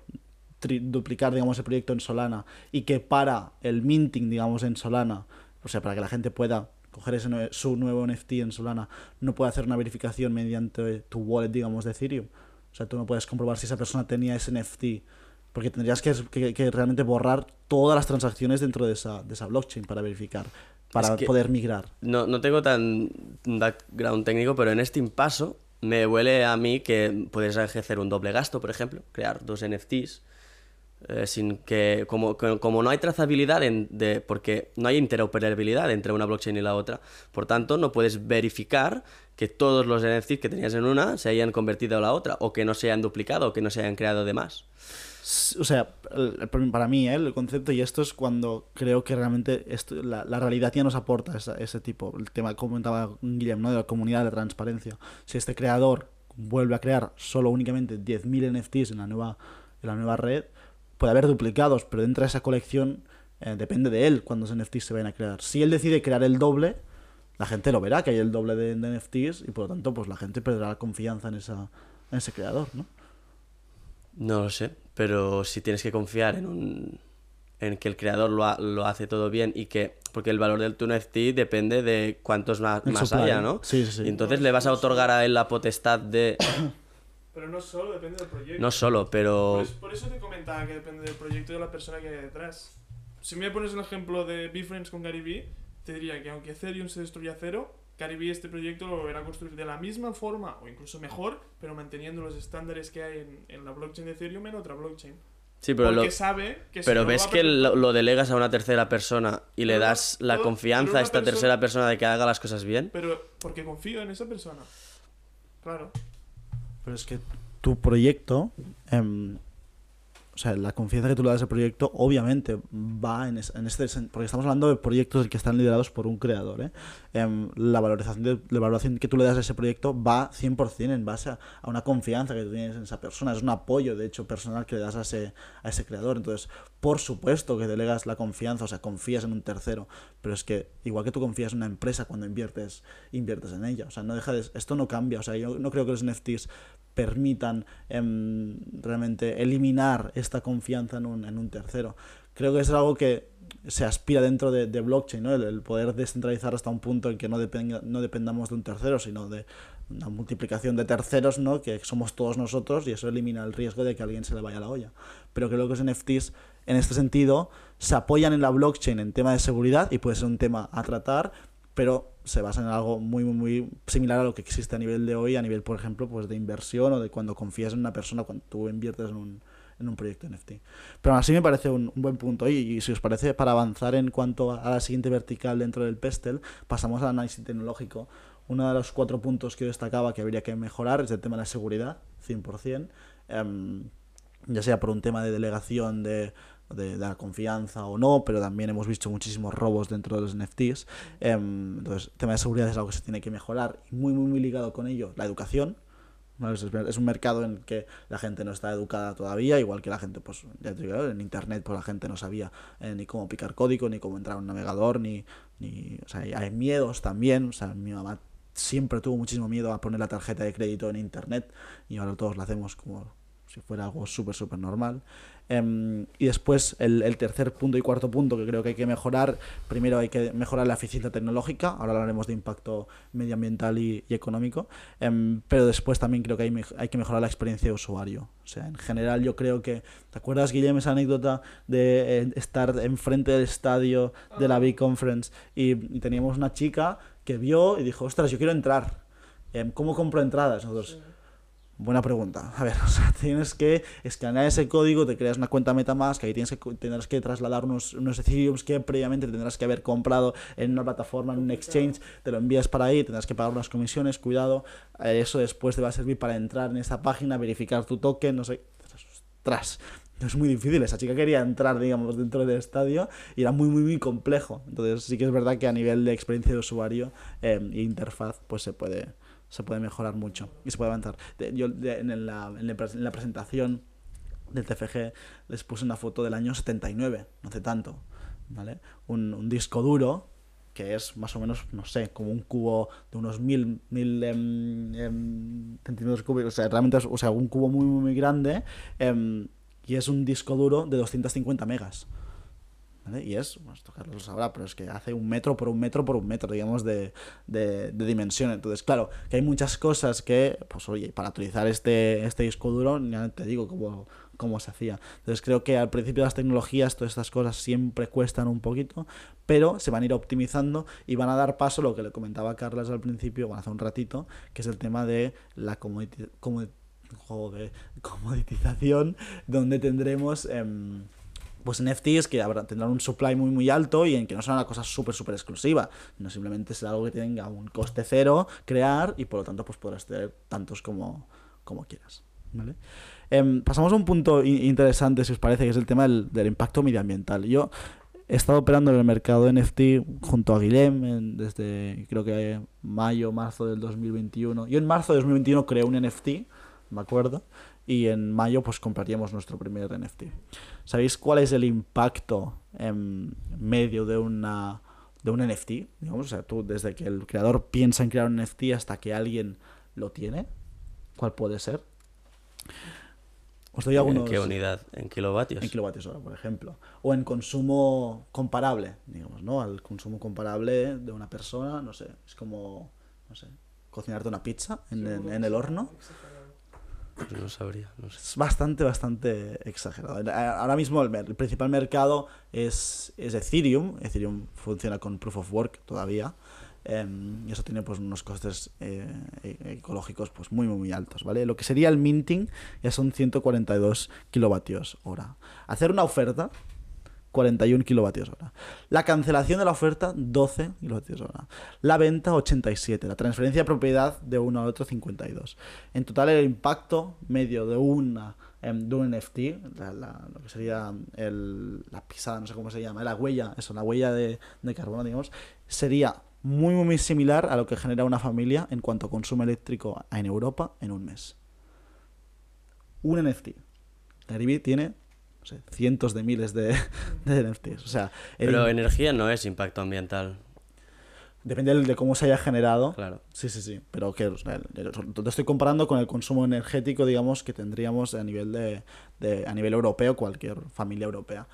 duplicar, digamos, el proyecto en Solana y que para el minting, digamos, en Solana, o sea, para que la gente pueda coger ese su nuevo NFT en Solana, no puede hacer una verificación mediante tu wallet, digamos, de Ethereum? O sea, tú no puedes comprobar si esa persona tenía ese NFT porque tendrías que, que- que realmente borrar todas las transacciones dentro de esa, de esa blockchain para verificar, para Es que- poder migrar. No, no tengo tan background técnico, pero en este impaso me huele a mí que puedes ejercer un doble gasto, por ejemplo, crear dos NFTs eh, sin que como, como no hay trazabilidad en- de porque no hay interoperabilidad entre una blockchain y la otra por tanto no puedes verificar que todos los NFTs que tenías en una se hayan convertido a la otra o que no se hayan duplicado o que no se hayan creado de más O sea, para mí, ¿eh? el concepto, y esto es cuando creo que realmente esto, la, la realidad ya nos aporta esa- ese tipo, el tema que comentaba Guillem, ¿no? de la comunidad de transparencia. Si este creador vuelve a crear solo únicamente 10.000 NFTs en la nueva, en la nueva red, puede haber duplicados, pero dentro de esa colección eh, depende de él cuántos NFTs se vayan a crear. Si él decide crear el doble, la gente lo verá que hay el doble de, de NFTs y por lo tanto pues la gente perderá la confianza en, esa, en ese creador, ¿no? No lo sé, pero si tienes que confiar en un en que el creador lo, ha- lo hace todo bien y que porque el valor del tu NFT depende de cuántos más supply, haya, ¿no? sí, sí, sí. Y entonces le vas a otorgar a él la potestad de [COUGHS] Pero no solo depende del proyecto. no solo, pero Por, es- por eso te comentaba que depende del proyecto y de la persona que hay detrás. Si me pones el ejemplo de Befriends con Gary Vee, te diría que aunque Ethereum se destruya a cero, Vee este proyecto lo volverá a construir de la misma forma o incluso mejor, pero manteniendo los estándares que hay en, en la blockchain de Ethereum en otra blockchain. sí, pero Porque lo, sabe que pero ves que lo, lo delegas a una tercera persona y le Pero- das la confianza a esta persona- tercera persona de que haga las cosas bien. Pero porque confío en esa persona. Claro. Pero es que tu proyecto, em, o sea, la confianza que tú le das al proyecto, obviamente va en, es- en este porque estamos hablando de proyectos que están liderados por un creador. ¿eh? Em, la, valorización de- la valoración que tú le das a ese proyecto va 100% en base a, a una confianza que tú tienes en esa persona. Es un apoyo, de hecho, personal que le das a ese, a ese creador. Entonces, por supuesto que delegas la confianza, o sea, confías en un tercero. Pero es que, igual que tú confías en una empresa cuando inviertes, inviertes en ella. O sea, no deja de, esto no cambia. O sea, yo no creo que los NFTs permitan em, realmente eliminar esta confianza en un, en un tercero. Creo que es algo que se aspira dentro de, de blockchain, ¿no? El, poder descentralizar hasta un punto en que no, depenga- no dependamos de un tercero, sino de una multiplicación de terceros, ¿no? Que somos todos nosotros y eso elimina el riesgo de que alguien se le vaya la olla. Pero creo que los NFTs, en este sentido, se apoyan en la blockchain en tema de seguridad y puede ser un tema a tratar, pero se basa en algo muy, muy, muy similar a lo que existe a nivel de hoy, a nivel, por ejemplo, pues de inversión o de cuando confías en una persona, cuando tú inviertes en un, en un proyecto NFT. Pero así me parece un, un buen punto. Y, y si os parece, para avanzar en cuanto a la siguiente vertical dentro del PESTEL, pasamos al análisis tecnológico. Uno de los cuatro puntos que yo destacaba que habría que mejorar es el tema de la seguridad, 100%. Em, ya sea por un tema de delegación de, de, de la confianza o no, pero también hemos visto muchísimos robos dentro de los NFTs. Em, entonces, el tema de seguridad es algo que se tiene que mejorar y muy, muy, muy ligado con ello, la educación. Es, un mercado en el que la gente no está educada todavía, igual que la gente, pues, ya te digo, en internet, pues la gente no sabía eh, ni cómo picar código, ni cómo entrar a un navegador, ni, ni o sea, hay, miedos también, o sea, mi mamá siempre tuvo muchísimo miedo a poner la tarjeta de crédito en internet y ahora todos lo hacemos como si fuera algo súper, súper normal. Em, y después el, el tercer punto y cuarto punto que creo que hay que mejorar, primero hay que mejorar la eficiencia tecnológica, ahora hablaremos de impacto medioambiental y, y económico, Em, pero después también creo que hay, hay que mejorar la experiencia de usuario. O sea, en general yo creo que, ¿te acuerdas Guillem esa anécdota de eh, estar enfrente del estadio de la Big Conference y, y teníamos una chica que vio y dijo, ostras, yo quiero entrar. Em, ¿Cómo compro entradas? Nosotros, Buena pregunta. A ver, [LAUGHS] o sea, tienes que escanear ese código, te creas una cuenta MetaMask, ahí tienes que, tendrás que trasladar unos, unos que previamente tendrás que haber comprado en una plataforma, en un exchange, te lo envías para ahí, tendrás que pagar unas comisiones, cuidado. eh, Eso después te va a servir para entrar en esta página, verificar tu token, no sé. Ostras, es muy difícil. Esa chica quería entrar, digamos, dentro del estadio y era muy, muy, muy complejo. Entonces, sí que es verdad que a nivel de experiencia de usuario eh, e interfaz, pues se puede, se puede mejorar mucho y se puede avanzar. Yo en, la, en la presentación del TFG les puse una foto del año 79, no hace tanto, ¿vale? Un, un disco duro que es más o menos, no sé, como un cubo de unos mil, mil em, em, centímetros cúbicos, o sea, realmente es o sea, un cubo muy, muy, muy grande em, y es un disco duro de 250 megas. Y es, bueno, esto Carlos lo sabrá, pero es que hace un metro por un metro por un metro, digamos, de, de, de dimensión. Entonces, claro, que hay muchas cosas que, pues oye, para utilizar este, este disco duro, ya te digo cómo, cómo se hacía. Entonces, creo que al principio las tecnologías, todas estas cosas siempre cuestan un poquito, pero se van a ir optimizando y van a dar paso a lo que le comentaba Carlos al principio, bueno, hace un ratito, que es el tema de la [LAUGHS] comoditización, donde tendremos em, pues NFTs que tendrán un supply muy muy alto y en que no será una cosa súper súper exclusiva, no simplemente será algo que tenga un coste cero crear y por lo tanto pues podrás tener tantos como, como quieras. ¿vale? Em, pasamos a un punto interesante, si os parece, que es el tema del, impacto medioambiental. Yo he estado operando en el mercado NFT junto a Guillem desde creo que mayo, marzo del 2021. Yo en marzo de 2021 creé un NFT, me acuerdo, y en mayo pues compraríamos nuestro primer NFT. ¿Sabéis cuál es el impacto em, medio de una de un NFT? Digamos, o sea, tú desde que el creador piensa en crear un NFT hasta que alguien lo tiene, ¿cuál puede ser? Os doy ¿En algunos qué unidad? ¿En kilovatios? en kilovatios hora, por ejemplo. O en consumo comparable, digamos, ¿no? Al consumo comparable de una persona, no sé, es como, no sé, cocinarte una pizza en, en- en el horno. Pues no sabría. Es bastante, bastante exagerado. Ahora mismo el principal mercado es, es Ethereum. Ethereum funciona con Proof of Work todavía. em, y eso tiene pues unos costes eh, e- ecológicos pues muy, muy, muy altos, ¿vale? Lo que sería el minting ya son 142 kilovatios hora. Hacer una oferta 41 kilovatios hora. La cancelación de la oferta, 12 kilovatios hora. La venta, 87. La transferencia de propiedad de uno al otro, 52. En total, el impacto medio de una em, de un NFT, lo que sería el- la pisada, no sé cómo se llama, la huella, eso, la huella de, de carbono, digamos, sería muy, muy, similar a lo que genera una familia en cuanto a consumo eléctrico en Europa en un mes. Un NFT. Derivi tiene sé, cientos de miles de, [LAUGHS] de NFTs. O sea, el- Pero energía no es impacto ambiental, depende de cómo se haya generado. claro. Sí, sí, sí. Pero que te estoy comparando con el consumo energético, digamos, que tendríamos a nivel de, de- a nivel europeo, cualquier familia europea.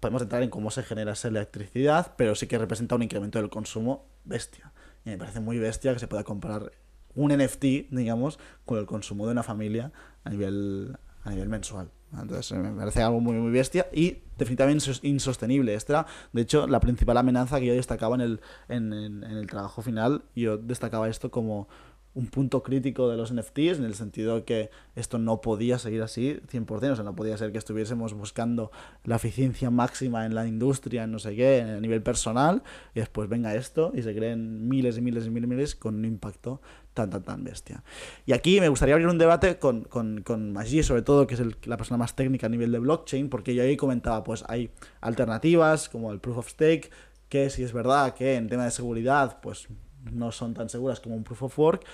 Podemos entrar en cómo se genera esa electricidad, pero sí que representa un incremento del consumo bestia. Y me parece muy bestia que se pueda comparar un NFT, digamos, con el consumo de una familia a nivel, a nivel mensual. Entonces me parece algo muy, muy bestia y definitivamente insos- insostenible. Esta era, de hecho, la principal amenaza que yo destacaba en el, en, en- en el trabajo final. Yo destacaba esto como un punto crítico de los NFTs, en el sentido que esto no podía seguir así 100%, o sea, no podía ser que estuviésemos buscando la eficiencia máxima en la industria, en no sé qué, a nivel personal, y después venga esto y se creen miles y miles y miles y miles con un impacto tan, tan, tan bestia. Y aquí me gustaría abrir un debate con, con, con Maggi, sobre todo, que es la persona más técnica a nivel de blockchain, porque yo ahí comentaba, pues hay alternativas como el proof of stake, que si es verdad que en tema de seguridad, pues no son tan seguras como un proof of work,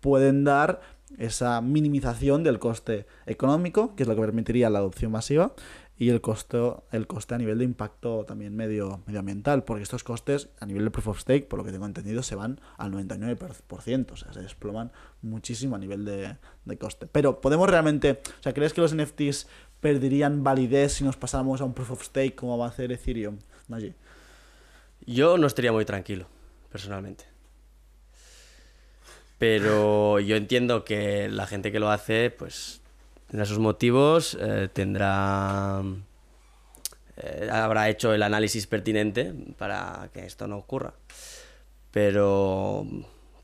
pueden dar esa minimización del coste económico, que es lo que permitiría la adopción masiva, y el costo, el coste a nivel de impacto también medio, medioambiental, porque estos costes a nivel de proof of stake, por lo que tengo entendido, se van al 99%, o sea, se desploman muchísimo a nivel de, de coste. Pero podemos realmente, o sea, ¿crees que los NFTs perderían validez si nos pasáramos a un proof of stake como va a hacer Ethereum? Yo no estaría muy tranquilo, personalmente. Pero yo entiendo que la gente que lo hace, pues, tendrá sus motivos, eh, tendrá... eh, habrá hecho el análisis pertinente para que esto no ocurra. Pero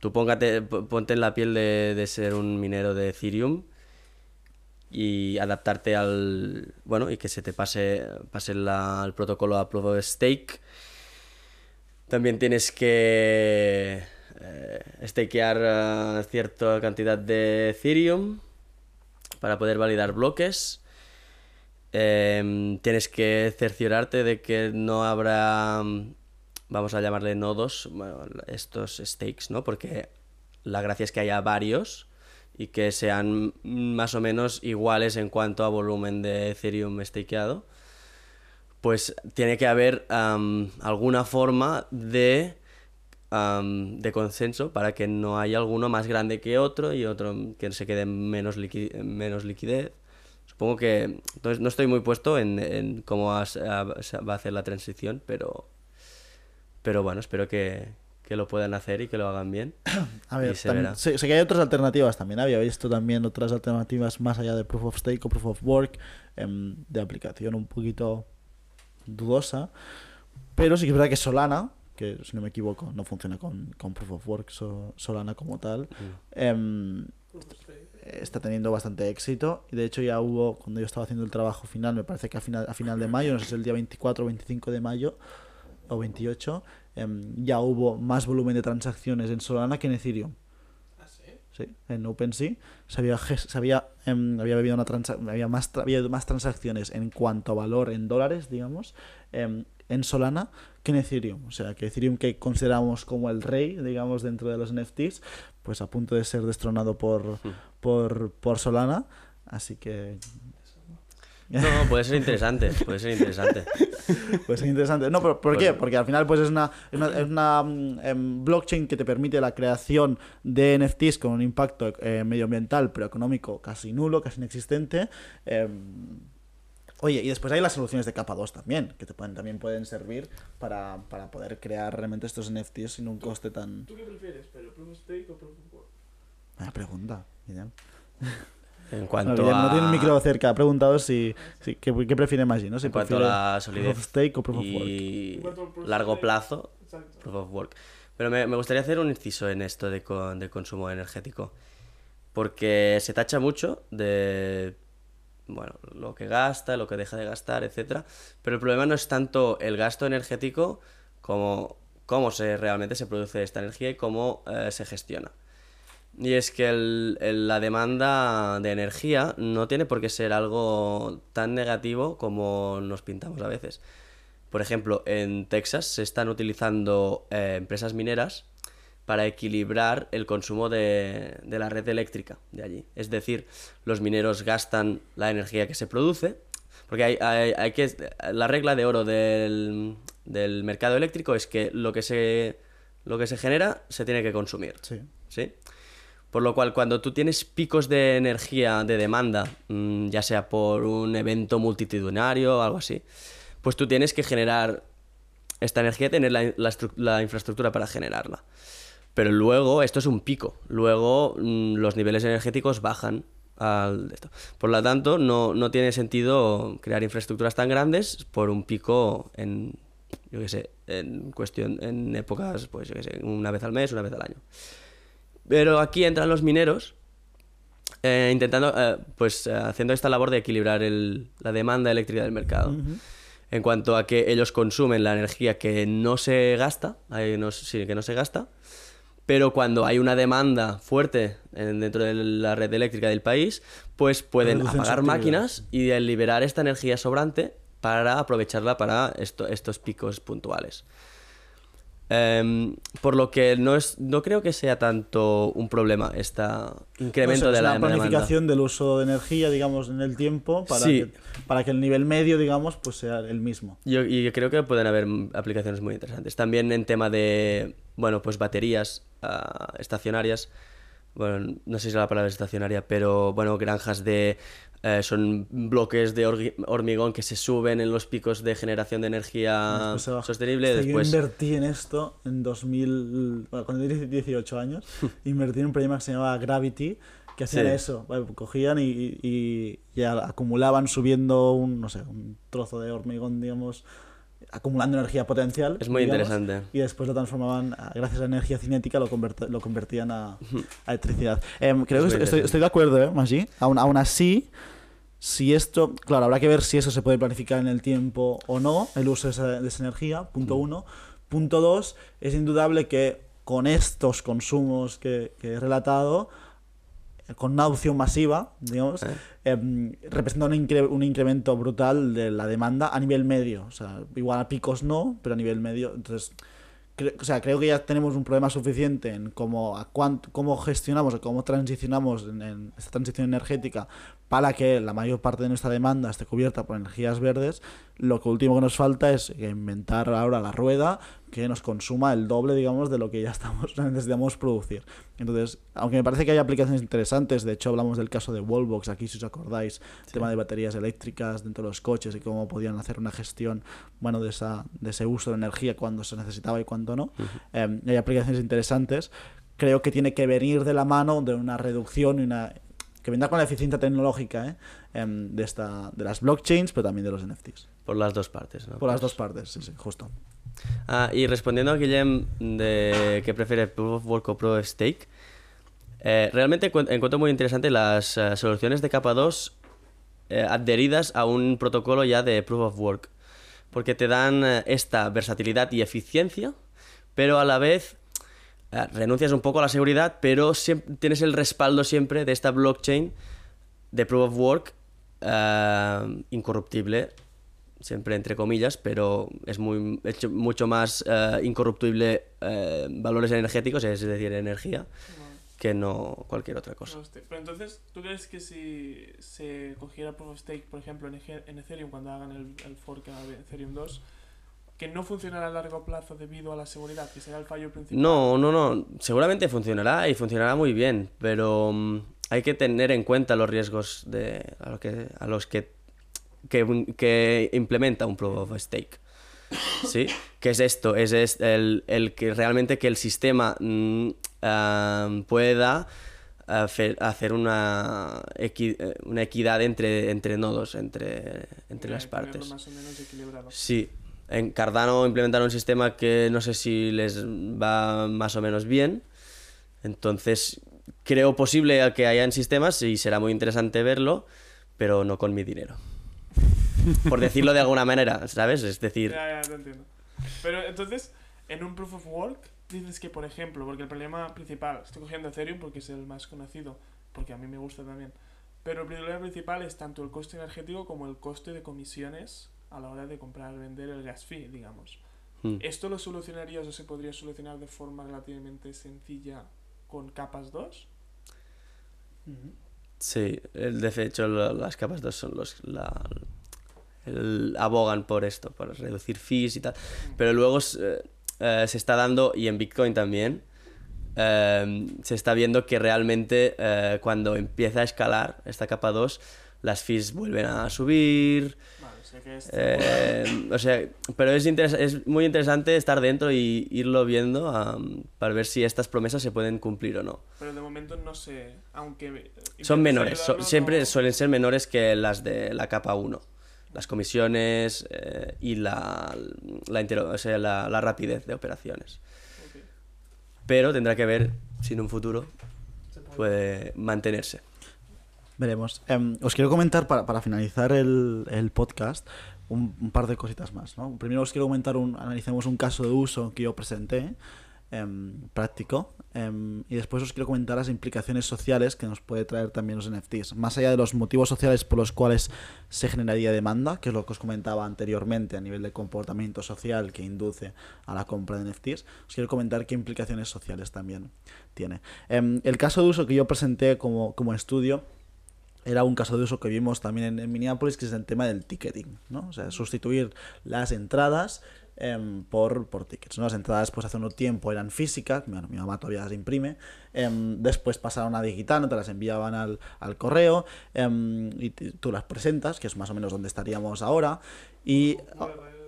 tú póngate, ponte en la piel de, de ser un minero de Ethereum y adaptarte al... Bueno, y que se te pase, pase la- el protocolo a Proof of Stake. También tienes que stakear eh, cierta cantidad de Ethereum para poder validar bloques. Em, tienes que cerciorarte de que no habrá, mm, vamos a llamarle nodos, estos stakes, ¿no? Porque la gracia es que haya varios y que sean más o menos iguales en cuanto a volumen de Ethereum stakeado pues tiene que haber alguna forma de, am, de consenso para que no haya alguno más grande que otro y otro que se quede menos, liqui- menos liquidez. Supongo que entonces no estoy muy puesto en, en cómo va a va a hacer la transición, pero, pero bueno, espero que, que lo puedan hacer y que lo hagan bien. [COUGHS] A ver, se también- verá. sé, sé que hay otras alternativas también. Había visto también otras alternativas más allá de Proof of Stake o Proof of Work, em, de aplicación un poquito dudosa. Pero sí que es verdad que Solana, que si no me equivoco, no funciona con, con Proof of Work, so- Solana como tal. em, está teniendo bastante éxito. Y de hecho ya hubo, cuando yo estaba haciendo el trabajo final, me parece que a final, a final de mayo, no sé si es el día 24 o 25 de mayo, o 28, em, ya hubo más volumen de transacciones en Solana que en Ethereum. ¿Ah, sí? Sí, en OpenSea se había, se había, em, había habido una transa- había más, tra- había más transacciones en cuanto a valor en dólares, digamos, en Solana que en Ethereum. O sea, que Ethereum que consideramos como el rey, digamos, dentro de los NFTs, pues a punto de ser destronado por, por, por Solana. Así que No, puede ser interesante, puede ser interesante. [LAUGHS] Pues es interesante. No, pero ¿por Pues- qué? Porque al final pues es una, es una, es una, mm, em, blockchain que te permite la creación de NFTs con un impacto eh, medioambiental, pero económico casi nulo, casi inexistente. Em, oye, y después hay las soluciones de capa 2 también, que te pueden, también pueden servir para, para poder crear realmente estos NFTs sin un coste tan... ¿Tú qué prefieres, pero proof of stake o proof of work? Buena pregunta, Guillem. [LAUGHS] En No, cuanto Guillem a... no tiene el micro cerca, ha preguntado si, si qué, qué prefiere Maggi, ¿no? Si En cuanto a la Proof solidez of stake o proof of work. y proof largo plazo, Exacto. proof of work. Pero me, me gustaría hacer un inciso en esto de, con- de consumo energético. Porque se tacha mucho de bueno, lo que gasta, lo que deja de gastar, etcétera. Pero el problema no es tanto el gasto energético como cómo se, realmente se produce esta energía y cómo eh, se gestiona. Y es que el- la demanda de energía no tiene por qué ser algo tan negativo como nos pintamos a veces. Por ejemplo, en Texas se están utilizando eh, empresas mineras para equilibrar el consumo de, de la red eléctrica de allí. Es decir, los mineros gastan la energía que se produce, porque hay, hay- hay que, la regla de oro del, del mercado eléctrico es que lo que, se, lo que se genera se tiene que consumir. Sí. ¿sí? Por lo cual, cuando tú tienes picos de energía, de demanda, mm, ya sea por un evento multitudinario o algo así, pues tú tienes que generar esta energía y tener la, la estru- la infraestructura para generarla. Pero luego, esto es un pico. Luego, mm, los niveles energéticos bajan al esto. Por lo tanto, no, no tiene sentido crear infraestructuras tan grandes por un pico en, yo qué sé, en cuestión, en épocas, pues yo qué sé, una vez al mes, una vez al año. Pero aquí entran los mineros eh, intentando, eh, pues eh, haciendo esta labor de equilibrar el- la demanda eléctrica del mercado. En cuanto a que ellos consumen la energía que no se gasta, ahí no- sí, que no se gasta, pero cuando hay una demanda fuerte en- dentro de la red eléctrica del país, pues pueden Reducen apagar máquinas y liberar esta energía sobrante para aprovecharla para esto- estos picos puntuales. Em, por lo que no, es, no creo que sea tanto un problema este incremento No sé, de es la una demanda. planificación del uso de energía, digamos, en el tiempo para, Sí. que, para que el nivel medio, digamos, pues sea el mismo. Yo, y creo que pueden haber aplicaciones muy interesantes. También en tema de, bueno, pues baterías ah, estacionarias. Bueno, no sé si la palabra es estacionaria, pero bueno, granjas de... eh, son bloques de hormigón que se suben en los picos de generación de energía Después sostenible. Después... Yo invertí en esto en 2000, bueno, cuando tenía 18 años, [LAUGHS] invertí en un programa que se llamaba Gravity, que hacían Sí. eso, bueno, cogían y, y, y acumulaban subiendo un, no sé, un trozo de hormigón, digamos, acumulando energía potencial. Es muy digamos, interesante. Y después lo transformaban, a- gracias a la energía cinética, lo, lo convertían a, a electricidad. Em, creo Es que estoy, estoy de acuerdo, ¿eh, Maggi? Aún, aún así, si esto, claro, habrá que ver si eso se puede planificar en el tiempo o no, el uso de esa, de esa energía, punto uno. Punto dos, es indudable que con estos consumos que, que he relatado, con una adopción masiva, digamos, em, representa un, incre- un incremento brutal de la demanda a nivel medio. O sea, igual a picos no, pero a nivel medio. Entonces, o sea, creo que ya tenemos un problema suficiente en cómo, a cuánto, cómo gestionamos o cómo transicionamos en, en esta transición energética para que la mayor parte de nuestra demanda esté cubierta por energías verdes. Lo que último que nos falta es inventar ahora la rueda que nos consuma el doble, digamos, de lo que ya estamos [LAUGHS] necesitamos producir. Entonces, aunque me parece que hay aplicaciones interesantes, de hecho hablamos del caso de Wallbox aquí, si os acordáis, tema de baterías eléctricas dentro de los coches y cómo podían hacer una gestión, bueno, de, esa, de ese uso de energía cuando se necesitaba y cuando no. Eh, hay aplicaciones interesantes. Creo que tiene que venir de la mano de una reducción y una que vendrá con la eficiencia tecnológica ¿eh? Em, de esta de las blockchains, pero también de los NFTs. Por las dos partes, ¿no? Por las dos partes, sí, sí, justo. Ah, y respondiendo a Guillem de que prefiere Proof of Work o Proof of Stake, Eh, realmente encuent- encuentro muy interesante las eh, soluciones de capa 2 eh, adheridas a un protocolo ya de Proof of Work. Porque te dan eh, esta versatilidad y eficiencia, pero a la vez renuncias un poco a la seguridad, pero siem- tienes el respaldo siempre de esta blockchain de Proof of Work eh, incorruptible, siempre entre comillas, pero es muy, hecho mucho más eh, incorruptible eh, valores energéticos, es decir, energía, que no cualquier otra cosa. Hostia, Pero entonces, ¿tú crees que si se cogiera Proof of Stake, por ejemplo, en Ethereum, cuando hagan el, el fork a Ethereum 2, que no funcionará a largo plazo debido a la seguridad, que será el fallo principal? No, no, no. Seguramente funcionará y funcionará muy bien, pero mm, hay que tener en cuenta los riesgos de, a, lo que, a los que, que, implementa un Proof of Stake. ¿Sí? ¿Qué es esto? Es, es el, el que realmente que el sistema mm, ah, pueda hacer, hacer una, equi- eh, una equidad entre, entre nodos, entre, entre las partes. más o menos equilibrado. Sí, en Cardano implementaron un sistema que no sé si les va más o menos bien. Entonces, creo posible que hayan sistemas y será muy interesante verlo, pero no con mi dinero. Por decirlo de alguna manera, ¿sabes? Es decir, Ya, ya, te entiendo. Pero entonces, en un Proof of Work, dices que, por ejemplo, porque el problema principal, estoy cogiendo Ethereum porque es el más conocido, porque a mí me gusta también, pero el problema principal es tanto el coste energético como el coste de comisiones a la hora de comprar vender el gas fee, digamos. mm, ¿Esto lo solucionarías o se podría solucionar de forma relativamente sencilla con capas 2? sí, el- de hecho las capas 2 son los la- el- abogan por esto, por reducir fees y tal. Pero luego se, eh, se está dando, y en Bitcoin también, eh, se está viendo que realmente eh, cuando empieza a escalar esta capa 2, las fees vuelven a subir. Eh, o sea, pero es, es muy interesante estar dentro y irlo viendo am, para ver si estas promesas se pueden cumplir o no. Pero de momento no sé, aunque... Son menores, so- siempre no- suelen ser menores que las de la capa 1. Las comisiones eh, y la, la, o sea, la, la rapidez de operaciones. Pero tendrá que ver si en un futuro puede mantenerse. Veremos. Em, os quiero comentar para, para finalizar el, el podcast un, un par de cositas más. ¿no? Primero os quiero comentar, un, analicemos un caso de uso que yo presenté, em, práctico, em, y después os quiero comentar las implicaciones sociales que nos puede traer también los NFTs. Más allá de los motivos sociales por los cuales se generaría demanda, que es lo que os comentaba anteriormente a nivel de comportamiento social que induce a la compra de NFTs, os quiero comentar qué implicaciones sociales también tiene. El caso de uso que yo presenté como, como estudio era un caso de uso que vimos también en, en Minneapolis, que es el tema del ticketing, ¿no? O sea, sustituir las entradas em, por, por tickets, ¿no? Las entradas, pues hace un tiempo eran físicas, bueno, mi mamá todavía las imprime, em, después pasaron a digital, no te las enviaban al, al correo, em, y tú las presentas, que es más o menos donde estaríamos ahora, y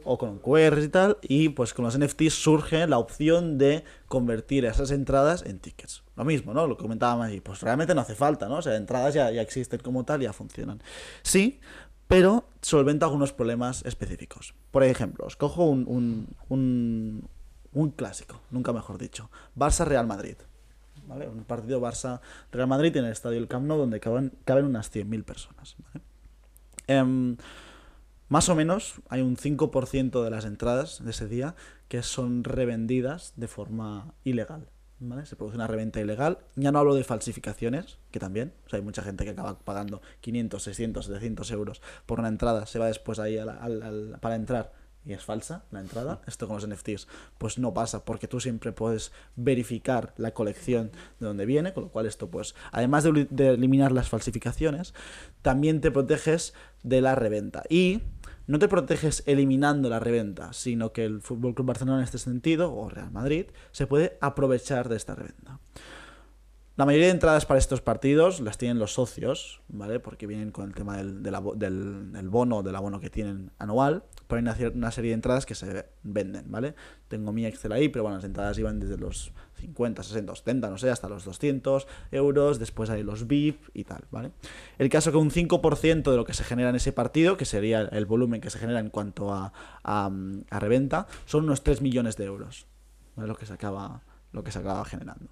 o con QRs y tal, y pues con los NFTs surge la opción de convertir esas entradas en tickets. Lo mismo, ¿no? Lo comentábamos ahí, pues realmente no hace falta, ¿no? O sea, entradas ya, ya existen como tal, ya funcionan. Sí, pero solventa algunos problemas específicos. Por ejemplo, os cojo un, un, un, un clásico, nunca mejor dicho. Barça-Real Madrid. ¿Vale? Un partido Barça-Real Madrid en el estadio El Camp Nou donde caben, caben unas 100.000 personas. Em, más o menos hay un 5% de las entradas de ese día que son revendidas de forma ilegal. ¿Vale? Se produce una reventa ilegal. Ya no hablo de falsificaciones, que también. O sea, hay mucha gente que acaba pagando 500, 600, 700 euros por una entrada. Se va después ahí a la- para entrar y es falsa la entrada. Esto con los NFTs pues no pasa porque tú siempre puedes verificar la colección de donde viene, con lo cual esto pues además de, de eliminar las falsificaciones, también te proteges de la reventa y no te proteges eliminando la reventa, sino que el Fútbol Club Barcelona en este sentido o Real Madrid se puede aprovechar de esta reventa. La mayoría de entradas para estos partidos las tienen los socios, ¿vale? Porque vienen con el tema del, del bono, del abono que tienen anual. Pero hay una, una serie de entradas que se venden, ¿vale? Tengo mi Excel ahí, pero bueno, las entradas iban desde los 50, 60, 70, no sé, hasta los 200 euros. Después hay los VIP y tal, ¿vale? El caso que un 5% de lo que se genera en ese partido, que sería el volumen que se genera en cuanto a, a, reventa, son unos 3 millones de euros, ¿vale? Lo que se acaba, lo que se acaba generando.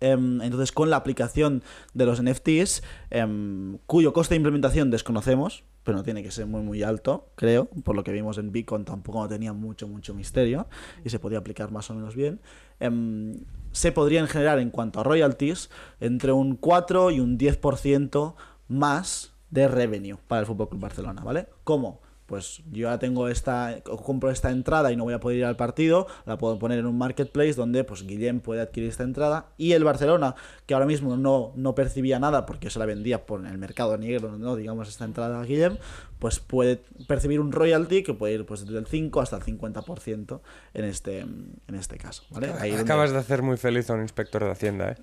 Em, entonces, con la aplicación de los NFTs, em, cuyo coste de implementación desconocemos, pero no tiene que ser muy muy alto, creo, por lo que vimos en Bitcoin tampoco tenía mucho mucho misterio y se podía aplicar más o menos bien, em, se podrían generar en cuanto a royalties entre un 4 y un 10% más de revenue para el Fútbol Club Barcelona, ¿vale? ¿Cómo? Pues yo ya tengo esta, compro esta entrada y no voy a poder ir al partido, la puedo poner en un marketplace donde pues Guillem puede adquirir esta entrada y el Barcelona, que ahora mismo no, no percibía nada porque se la vendía por el mercado negro, no digamos esta entrada a Guillem, pues puede percibir un royalty que puede ir pues desde el 5 hasta el 50% en este, en este caso, ¿vale? Ahí donde- Acabas de hacer muy feliz a un inspector de Hacienda, ¿eh?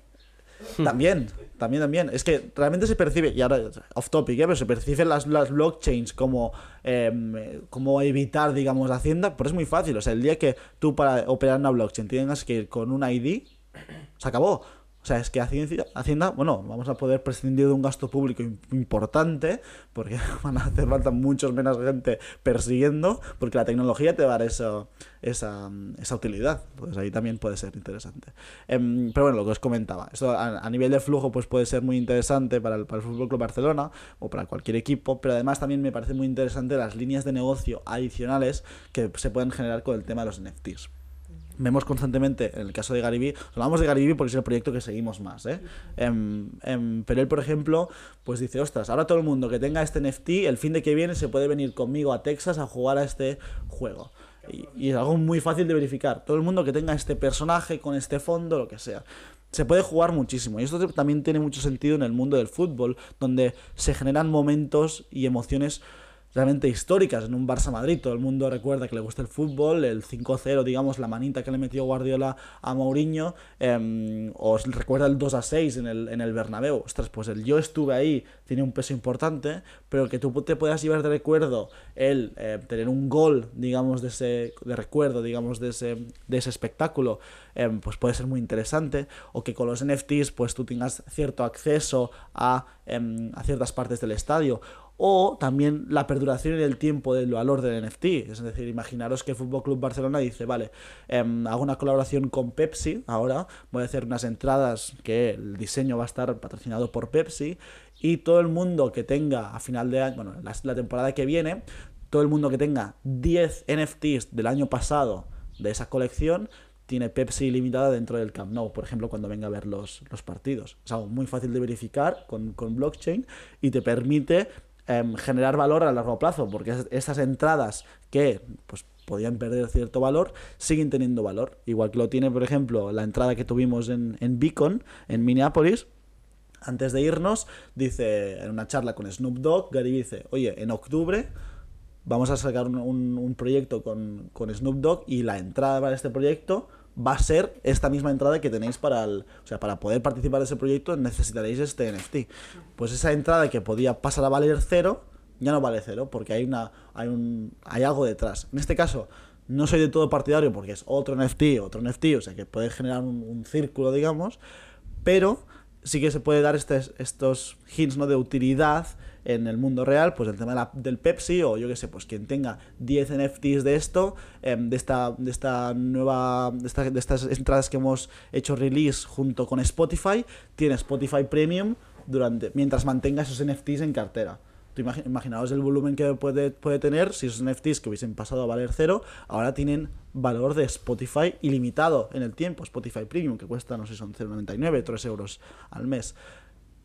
También, también, también. Es que realmente se percibe, y ahora off topic, ¿eh? pero se perciben las, las blockchains como, em, como evitar, digamos, hacienda, pero es muy fácil. O sea, el día que tú para operar una blockchain tengas que ir con un ID, se acabó. O sea, es que Hacienda, bueno, vamos a poder prescindir de un gasto público im- importante, porque [LAUGHS] van a hacer falta muchos menos gente persiguiendo, porque la tecnología te va a dar eso, esa, esa utilidad. Entonces ahí también puede ser interesante. Em, pero bueno, lo que os comentaba, esto a, a nivel de flujo pues puede ser muy interesante para el, para el Fútbol Club Barcelona o para cualquier equipo, pero además también me parece muy interesante las líneas de negocio adicionales que se pueden generar con el tema de los NFTs. Vemos constantemente, en el caso de Gary hablamos de Gary porque es el proyecto que seguimos más, ¿eh? Em, em, pero él, por ejemplo, pues dice, ostras, ahora todo el mundo que tenga este NFT, el fin de que viene se puede venir conmigo a Texas a jugar a este juego. Y, y es algo muy fácil de verificar. Todo el mundo que tenga este personaje con este fondo, lo que sea. Se puede jugar muchísimo. Y esto también tiene mucho sentido en el mundo del fútbol, donde se generan momentos y emociones realmente históricas en un Barça Madrid. Todo el mundo recuerda que le gusta el fútbol, el 5-0, digamos, la manita que le metió Guardiola a Mourinho, eh, os recuerda el 2-6 en el, en el Bernabéu. Ostras, pues el yo estuve ahí tiene un peso importante, pero que tú te puedas llevar de recuerdo el eh, tener un gol, digamos, de ese de recuerdo, digamos, de ese, de ese espectáculo, eh, pues puede ser muy interesante, o que con los NFTs pues tú tengas cierto acceso a, em, a ciertas partes del estadio, o también la perduración en el tiempo del valor del NFT. Es decir, imaginaros que el Fútbol Club Barcelona dice, vale, em, hago una colaboración con Pepsi, ahora voy a hacer unas entradas que el diseño va a estar patrocinado por Pepsi y todo el mundo que tenga a final de año, bueno, la, la temporada que viene, todo el mundo que tenga 10 NFTs del año pasado de esa colección tiene Pepsi ilimitada dentro del Camp Nou, por ejemplo, cuando venga a ver los, los partidos. Es algo muy fácil de verificar con, con blockchain y te permite em, generar valor a largo plazo, porque es- estas entradas que pues, podían perder cierto valor, siguen teniendo valor. Igual que lo tiene, por ejemplo, la entrada que tuvimos en, en Beacon, en Minneapolis, antes de irnos, dice en una charla con Snoop Dogg, Gary dice, oye, en octubre vamos a sacar un, un- un proyecto con, con Snoop Dogg y la entrada para este proyecto va a ser esta misma entrada que tenéis para el, o sea, para poder participar de ese proyecto necesitaréis este NFT. Pues esa entrada que podía pasar a valer cero, ya no vale cero, porque hay una, hay un, hay algo detrás. En este caso, no soy de todo partidario porque es otro NFT, otro NFT, o sea que puede generar un, círculo, digamos, pero sí que se puede dar estos hints ¿no? de utilidad en el mundo real, pues el tema de la- del Pepsi o yo que sé, pues quien tenga 10 NFTs de esto, em, de esta de esta nueva de, esta- de estas entradas que hemos hecho release junto con Spotify, tiene Spotify Premium durante mientras mantenga esos NFTs en cartera. Tú imagi- imaginaos el volumen que puede, puede tener si esos NFTs que hubiesen pasado a valer cero, ahora tienen valor de Spotify ilimitado en el tiempo. Spotify Premium, que cuesta, no sé, son 0,99, 3 euros al mes.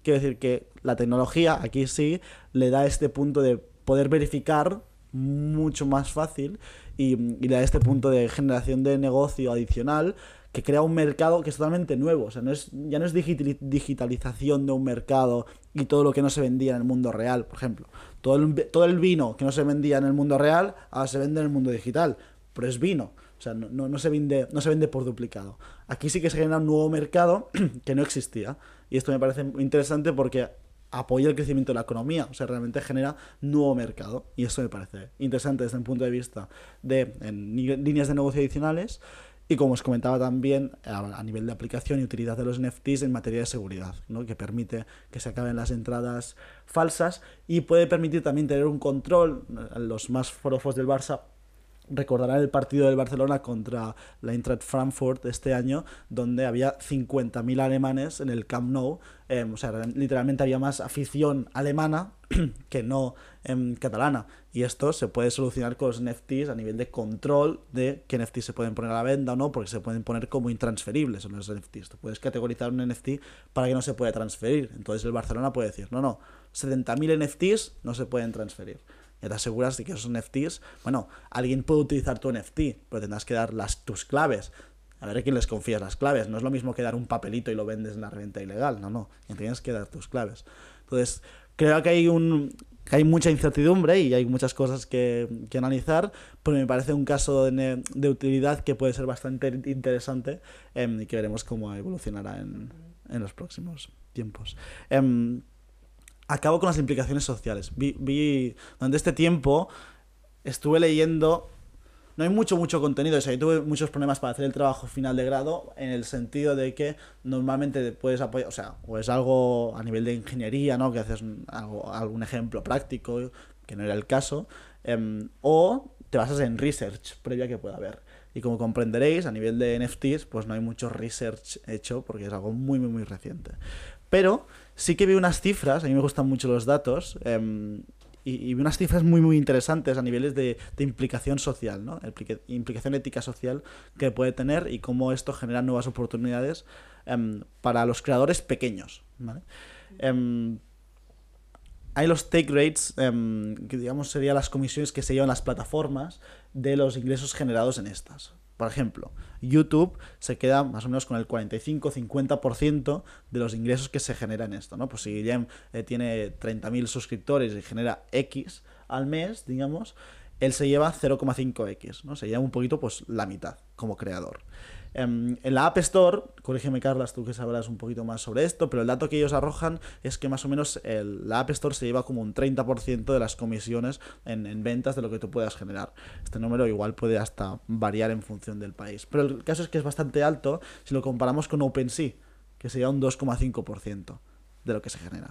Quiero decir que la tecnología aquí sí le da este punto de poder verificar mucho más fácil y, y le da este punto de generación de negocio adicional que crea un mercado que es totalmente nuevo. O sea, no es, ya no es digitali- digitalización de un mercado y todo lo que no se vendía en el mundo real, por ejemplo. Todo el, todo el vino que no se vendía en el mundo real ahora se vende en el mundo digital, pero es vino. O sea, no, no, no se vende, no se vende por duplicado. Aquí sí que se genera un nuevo mercado [CLEARS THROAT] que no existía. Y esto me parece interesante porque apoya el crecimiento de la economía, o sea, realmente genera nuevo mercado. Y eso me parece interesante desde un punto de vista de en líneas de negocio adicionales y como os comentaba también a, a nivel de aplicación y utilidad de los NFTs en materia de seguridad, ¿no? que permite que se acaben las entradas falsas y puede permitir también tener un control, los más forofos del Barça recordarán el partido del Barcelona contra la Eintracht Frankfurt este año, donde había 50.000 alemanes en el Camp Nou. em, o sea, literalmente había más afición alemana [CLEARS THROAT] que no em, catalana. Y esto se puede solucionar con los NFTs a nivel de control de qué NFTs se pueden poner a la venta o no, porque se pueden poner como intransferibles en los NFTs. Tú puedes categorizar un NFT para que no se pueda transferir. Entonces el Barcelona puede decir, no, no, 70.000 NFTs no se pueden transferir. Ya te aseguras de que esos NFTs, bueno, alguien puede utilizar tu NFT, pero tendrás que dar las, tus claves. A ver a quién les confías las claves. No es lo mismo que dar un papelito y lo vendes en la reventa ilegal. No, no. Tienes que dar tus claves. Entonces, creo que hay un que hay mucha incertidumbre y hay muchas cosas que, que analizar, pero me parece un caso de, de utilidad que puede ser bastante interesante em, y que veremos cómo evolucionará en, en los próximos tiempos. Em, acabo con las implicaciones sociales. Vi, vi durante este tiempo estuve leyendo no hay mucho, mucho contenido. O sea, yo tuve muchos problemas para hacer el trabajo final de grado en el sentido de que normalmente puedes apoyar, o sea, o es algo a nivel de ingeniería, ¿no? Que haces algo, algún ejemplo práctico, que no era el caso, em, o te basas en research previa que pueda haber. Y como comprenderéis, a nivel de NFTs, pues no hay mucho research hecho porque es algo muy, muy, muy reciente. Pero sí que vi unas cifras, a mí me gustan mucho los datos, em, y, vi unas cifras muy, muy interesantes a niveles de, implicación social, ¿no? Implica- implicación ética social que puede tener y cómo esto genera nuevas oportunidades em, para los creadores pequeños. Em, hay los take rates, que digamos serían las comisiones que se llevan las plataformas de los ingresos generados en estas. Por ejemplo, YouTube se queda más o menos con el 45-50% de los ingresos que se generan en esto, ¿no? Pues si Guillem eh, tiene 30.000 suscriptores y genera X al mes, digamos, él se lleva 0,5X, ¿no? Se lleva un poquito, pues, la mitad como creador. Em, en la App Store, corrígeme Carlas, tú que sabrás un poquito más sobre esto, pero el dato que ellos arrojan es que más o menos el- la App Store se lleva como un 30% de las comisiones en, en ventas de lo que tú puedas generar. Este número igual puede hasta variar en función del país. Pero el caso es que es bastante alto si lo comparamos con OpenSea, que sería un 2,5% de lo que se genera.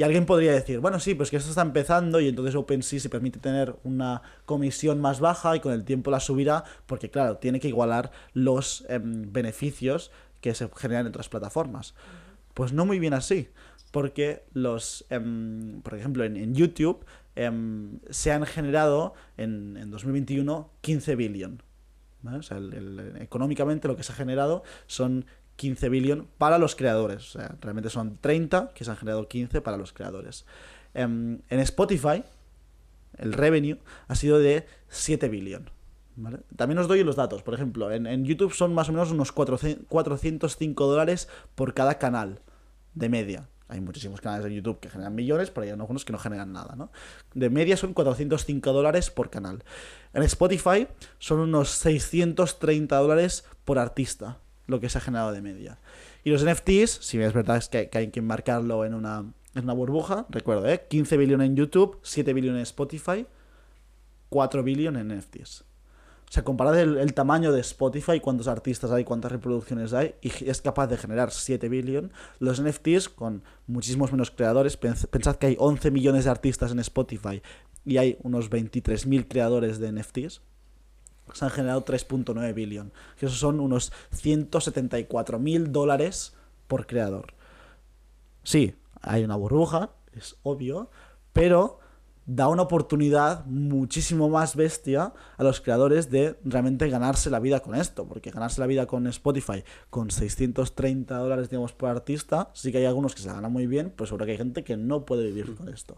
Y alguien podría decir, bueno, sí, pues que esto está empezando y entonces OpenSea se permite tener una comisión más baja y con el tiempo la subirá porque, claro, tiene que igualar los em, beneficios que se generan en otras plataformas. Pues no muy bien así, porque los, em, por ejemplo, en, en YouTube em, se han generado en, en 2021 15 billion. ¿vale? O sea, el- el- económicamente lo que se ha generado son 15 billion para los creadores. O sea, realmente son 30 que se han generado 15 para los creadores. Em, en Spotify, el revenue ha sido de 7 billion. ¿vale? También os doy los datos. Por ejemplo, en, YouTube son más o menos unos 400 405 dólares por cada canal de media. Hay muchísimos canales de YouTube que generan millones, pero hay algunos que no generan nada, ¿no? De media son 405 dólares por canal. En Spotify son unos 630 dólares por artista, lo que se ha generado de media. Y los NFTs, si es verdad es que, hay que marcarlo en una, en una burbuja, recuerdo, ¿eh? 15 billones en YouTube, 7 billones en Spotify, 4 billones en NFTs. O sea, comparad el, tamaño de Spotify, cuántos artistas hay, cuántas reproducciones hay, y es capaz de generar 7 billion. Los NFTs, con muchísimos menos creadores, pens- pensad que hay 11 millones de artistas en Spotify y hay unos 23.000 creadores de NFTs. Se han generado 3.9 billion. Que esos son unos 174.000 dólares por creador. Sí, hay una burbuja, es obvio, pero da una oportunidad muchísimo más bestia a los creadores de realmente ganarse la vida con esto, porque ganarse la vida con Spotify con 630 dólares, digamos, por artista, sí que hay algunos que se ganan muy bien, pero seguro que hay gente que no puede vivir con esto.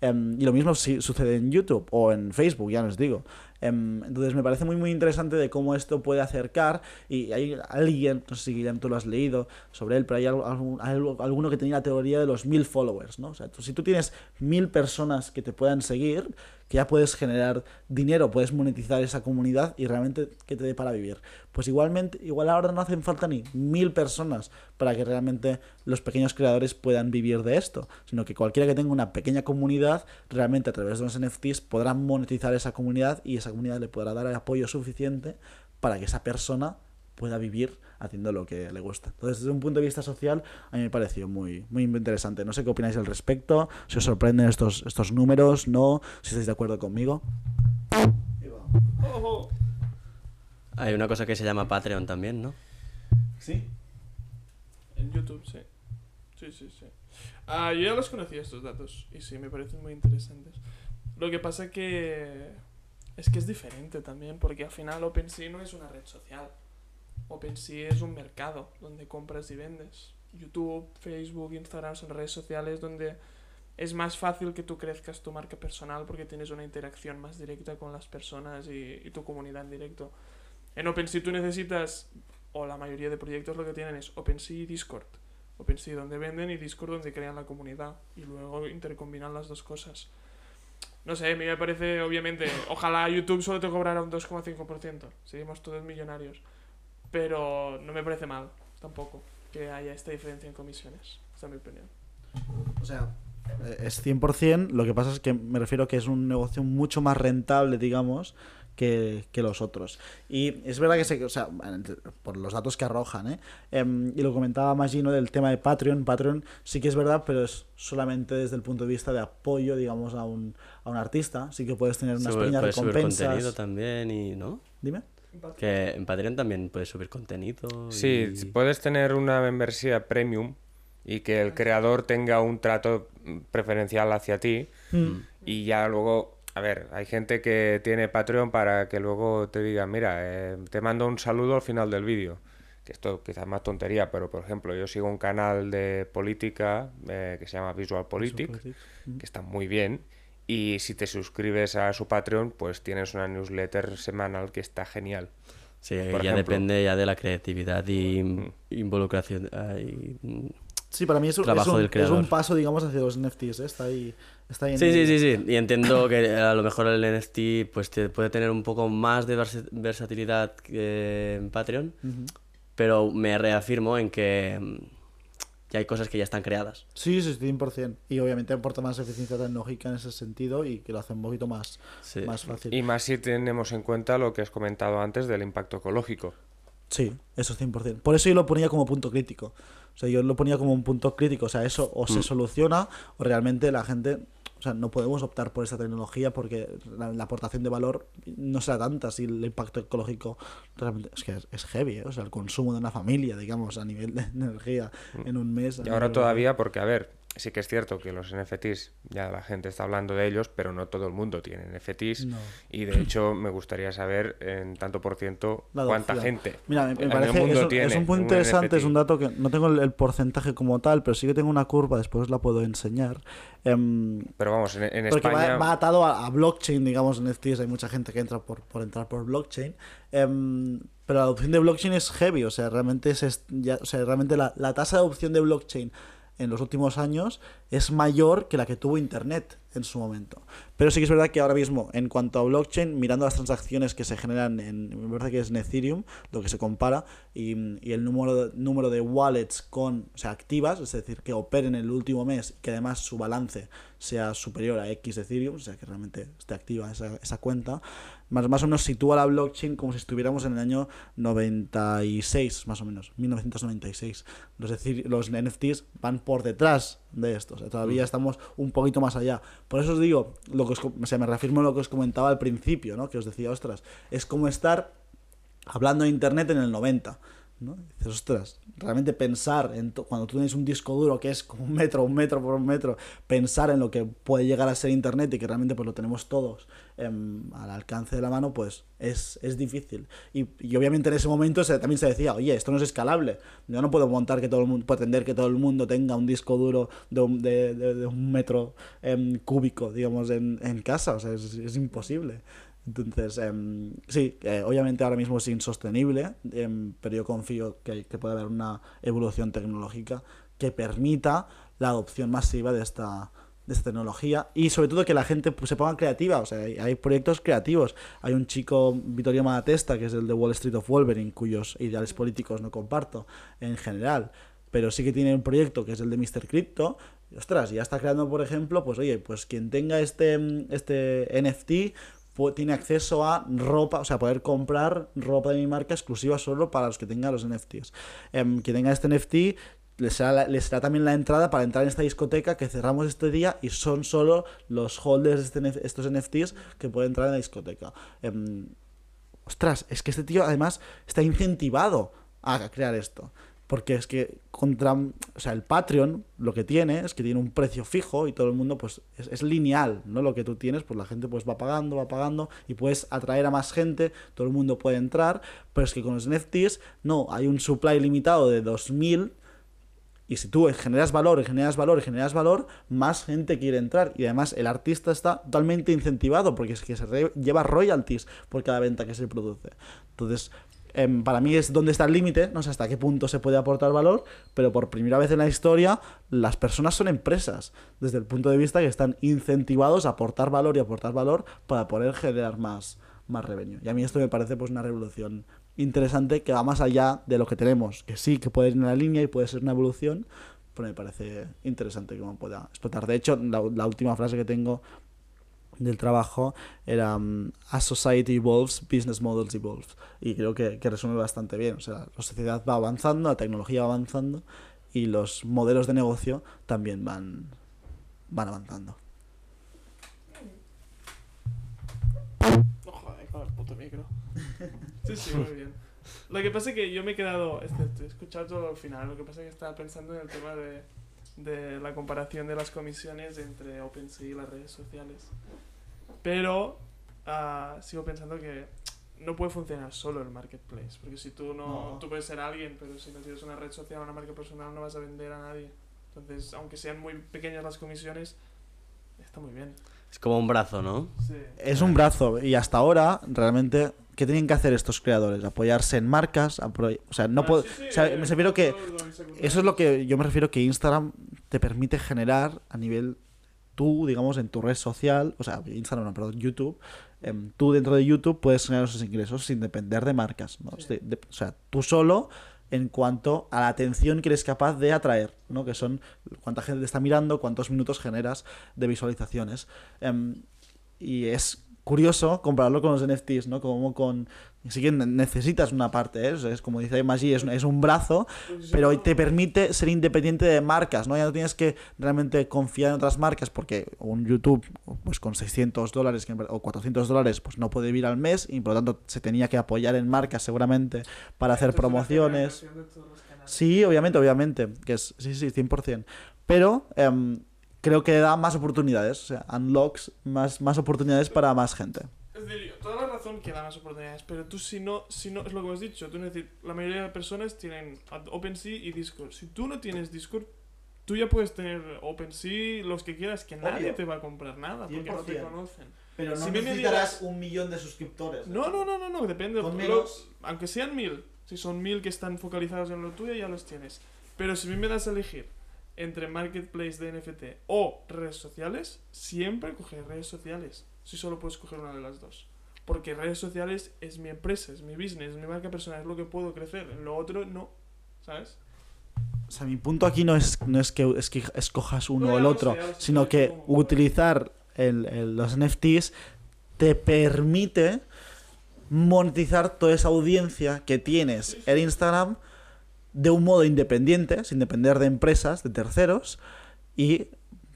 Em, y lo mismo si sucede en YouTube o en Facebook, ya os digo. Em, entonces me parece muy muy interesante de cómo esto puede acercar y hay alguien, no sé si Guillermo tú lo has leído sobre él, pero hay algún- alguno que tenía la teoría de los mil followers, ¿no? O sea, tú- si tú tienes mil personas que te puedan seguir, que ya puedes generar dinero, puedes monetizar esa comunidad y realmente que te dé para vivir. Pues igualmente, igual ahora no hacen falta ni mil personas para que realmente los pequeños creadores puedan vivir de esto, sino que cualquiera que tenga una pequeña comunidad, realmente a través de los NFTs podrá monetizar esa comunidad y esa comunidad le podrá dar el apoyo suficiente para que esa persona pueda vivir haciendo lo que le gusta. Entonces, desde un punto de vista social, a mí me pareció muy, muy interesante. No sé qué opináis al respecto, si os sorprenden estos, estos números, no, si estáis de acuerdo conmigo. Hay una cosa que se llama Patreon también, ¿no? ¿Sí? En YouTube, sí. Sí, sí, sí. Ah, yo ya los conocía estos datos y sí, me parecen muy interesantes. Lo que pasa que es que es diferente también, porque al final OpenSea no es una red social. OpenSea es un mercado donde compras y vendes. YouTube, Facebook, Instagram son redes sociales donde es más fácil que tú crezcas tu marca personal porque tienes una interacción más directa con las personas y, tu comunidad en directo. En OpenSea tú necesitas, o la mayoría de proyectos lo que tienen es OpenSea y Discord. OpenSea donde venden y Discord donde crean la comunidad y luego intercombinan las dos cosas. No sé, a mí me parece, obviamente, ojalá YouTube solo te cobrara un 2,5%, seríamos todos millonarios. Pero no me parece mal, tampoco, que haya esta diferencia en comisiones, esa es mi opinión. O sea, eh, es 100%, lo que pasa es que me refiero que es un negocio mucho más rentable, digamos, que, que los otros. Y es verdad que, se, o sea, por los datos que arrojan, ¿eh? Em, y lo comentaba Magino del tema de Patreon, Patreon sí que es verdad, pero es solamente desde el punto de vista de apoyo, digamos, a un, a un artista. Sí que puedes tener unas Sube- pequeñas puedes subir recompensas. contenido también y, ¿no? Dime. Que en Patreon también puedes subir contenido. Sí, y- puedes tener una membresía premium y que el creador tenga un trato preferencial hacia ti Mm. y ya luego, a ver, hay gente que tiene Patreon para que luego te diga, mira, eh, te mando un saludo al final del vídeo. Que esto quizás más tontería, pero por ejemplo, yo sigo un canal de política eh, que se llama Visual Politics, que está muy bien. Y si te suscribes a su Patreon, pues tienes una newsletter semanal que está genial. Sí, por ya ejemplo. depende ya de la creatividad y Mm. involucración. y- mm. Sí, para mí es un, Trabajo es un- del es creador. un paso, digamos, hacia los NFTs. ¿eh? Está ahí. Está ahí en Sí, el- sí, sí, sí. [LAUGHS] Y entiendo que a lo mejor el NFT pues te puede tener un poco más de versatilidad que en Patreon, pero me reafirmo en que mm, ya hay cosas que ya están creadas. Sí, sí, 100%. Y obviamente aporta más eficiencia tecnológica en ese sentido y que lo hace un poquito más, Sí. más fácil. Y más si tenemos en cuenta lo que has comentado antes del impacto ecológico. Sí, eso es 100%. Por eso yo lo ponía como punto crítico. O sea, yo lo ponía como un punto crítico. O sea, eso o se soluciona o realmente la gente... O sea, no podemos optar por esta tecnología porque la, la aportación de valor no será tanta si el impacto ecológico realmente... Es que es, es heavy, ¿eh? O sea, el consumo de una familia, digamos, a nivel de energía en un mes. Y ahora nivel- todavía, porque a ver, sí que es cierto que los NFTs, ya la gente está hablando de ellos, pero no todo el mundo tiene NFTs. No. Y de hecho me gustaría saber en tanto por ciento cuánta gente Mira, me, parece mundo es un, tiene es un punto un interesante, es un dato que no tengo el, el porcentaje como tal, pero sí que tengo una curva, después la puedo enseñar. Em, Pero vamos, en, en porque va- España... va, atado a, a blockchain, digamos, NFTs, hay mucha gente que entra por, por entrar por blockchain. Em, pero la adopción de blockchain es heavy, o sea, realmente, es, ya- o sea, realmente la, la tasa de adopción de blockchain en los últimos años es mayor que la que tuvo Internet en su momento. Pero sí que es verdad que ahora mismo, en cuanto a blockchain, mirando las transacciones que se generan en, me parece que es en Ethereum, lo que se compara, y, y el número, número de wallets con, o sea, activas, es decir, que operen el último mes y que además su balance sea superior a X Ethereum, o sea, que realmente esté activa esa, esa cuenta, más, más o menos sitúa la blockchain como si estuviéramos en el año 96, más o menos, 1996. Los, decir, los NFTs van por detrás de esto, o sea, todavía estamos un poquito más allá. Por eso os digo, lo que os, o sea, me reafirmo en lo que os comentaba al principio, ¿no? Que os decía, ostras, es como estar hablando de internet en el 90. ¿No? Y dices, ostras, realmente pensar en cuando tú tienes un disco duro que es como un metro, un metro por un metro, pensar en lo que puede llegar a ser internet y que realmente pues lo tenemos todos em, al alcance de la mano, pues es, es difícil. Y, y obviamente en ese momento se- también se decía, oye, esto no es escalable. Yo no puedo montar que todo el mundo, pretender que todo el mundo tenga un disco duro de un, de, de- de un metro em, cúbico, digamos, en, en casa. O sea, es, es imposible. Entonces, em, sí, eh, obviamente ahora mismo es insostenible, em, pero yo confío que, que puede haber una evolución tecnológica que permita la adopción masiva de esta, de esta tecnología y sobre todo que la gente pues, se ponga creativa. O sea, hay, hay proyectos creativos. Hay un chico, Vittorio Malatesta, que es el de Wall Street of Wolverine, cuyos ideales políticos no comparto en general, pero sí que tiene un proyecto que es el de Mr. Crypto. Y, ostras, ya está creando, por ejemplo, pues oye, pues quien tenga este, este NFT tiene acceso a ropa, o sea, poder comprar ropa de mi marca exclusiva solo para los que tengan los NFTs. Em, quien tenga este NFT les será, será también la entrada para entrar en esta discoteca que cerramos este día y son solo los holders de este estos NFTs que pueden entrar en la discoteca. Em, ostras, es que este tío además está incentivado a crear esto. Porque es que contra, o sea, el Patreon lo que tiene es que tiene un precio fijo y todo el mundo pues es, lineal, ¿no? Lo que tú tienes, pues la gente pues va pagando, va pagando y puedes atraer a más gente, todo el mundo puede entrar, pero es que con los NFTs no, hay un supply limitado de 2000 y si tú generas valor, generas valor, generas valor, más gente quiere entrar. Y además el artista está totalmente incentivado porque es que se lleva royalties por cada venta que se produce. Entonces, em, para mí es donde está el límite, no sé hasta qué punto se puede aportar valor, pero por primera vez en la historia las personas son empresas, desde el punto de vista que están incentivados a aportar valor y aportar valor para poder generar más, más revenue. Y a mí esto me parece pues una revolución interesante que va más allá de lo que tenemos, que sí, que puede ir en la línea y puede ser una evolución, pero me parece interesante que uno pueda explotar. De hecho, la última frase que tengo del trabajo era As society evolves, business models evolve. Y creo que, que resume bastante bien. O sea, la sociedad va avanzando, la tecnología va avanzando y los modelos de negocio también van, van avanzando. No joder, con el puto micro. [LAUGHS] Sí, sí, muy bien. Lo que pasa es que yo me he quedado, este, he escuchado todo al final, lo que pasa es que estaba pensando en el tema de, de la comparación de las comisiones entre OpenSea y las redes sociales. Pero ah, sigo pensando que no puede funcionar solo el marketplace, porque si tú no, No. tú puedes ser alguien, pero si no tienes una red social o una marca personal no vas a vender a nadie. Entonces, aunque sean muy pequeñas las comisiones, está muy bien. Es como un brazo, ¿no? Sí. Es un brazo y hasta ahora realmente ¿qué tienen que hacer estos creadores? Apoyarse en marcas, apro- o sea, no Ah, puedo, sí, sí, o sea, eh, me refiero que eso es lo que yo me refiero que Instagram te permite generar a nivel tú, digamos, en tu red social, o sea, Instagram, no, perdón, YouTube, em, tú dentro de YouTube puedes generar esos ingresos sin depender de marcas, ¿no? Sí. De- de- o sea, tú solo en cuanto a la atención que eres capaz de atraer, ¿no? Que son cuánta gente te está mirando, cuántos minutos generas de visualizaciones. Em, y es curioso compararlo con los NFTs, ¿no? Como con... Sí que ne- necesitas una parte, ¿eh? O sea, es como dice Maggi, es, un- es un brazo, pero te permite ser independiente de marcas, ¿no? Ya no tienes que realmente confiar en otras marcas porque un YouTube, pues con 600 dólares o 400 dólares, pues no puede vivir al mes y por lo tanto se tenía que apoyar en marcas seguramente para hacer promociones. Sí, obviamente, obviamente, que es, sí, sí, 100%. Pero em, creo que da más oportunidades, o sea, unlocks más, más oportunidades para más gente. Es decir, toda la razón que da más oportunidades, pero tú si no, si no, es lo que has dicho, tú necesitas, la mayoría de personas tienen OpenSea y Discord. Si tú no tienes Discord, tú ya puedes tener OpenSea, los que quieras, que nadie Obvio. te va a comprar nada, porque no te 100%. conocen. Pero no Si me necesitarás un millón de suscriptores. No, no, no, no, no, depende. Con Lo- menos- aunque sean mil, si son mil que están focalizados en lo tuyo, ya los tienes. Pero si a mí me das a elegir entre marketplace de NFT o redes sociales, siempre coger redes sociales. Si solo puedes coger una de las dos. Porque redes sociales es mi empresa, es mi business, es mi marca personal, es lo que puedo crecer. En lo otro, no. ¿Sabes? O sea, mi punto aquí no es, no es que es que escojas uno No, o el otro, sino que como- utilizar el- el- los NFTs te permite monetizar toda esa audiencia que tienes Sí, sí. en Instagram de un modo independiente, sin depender de empresas, de terceros, y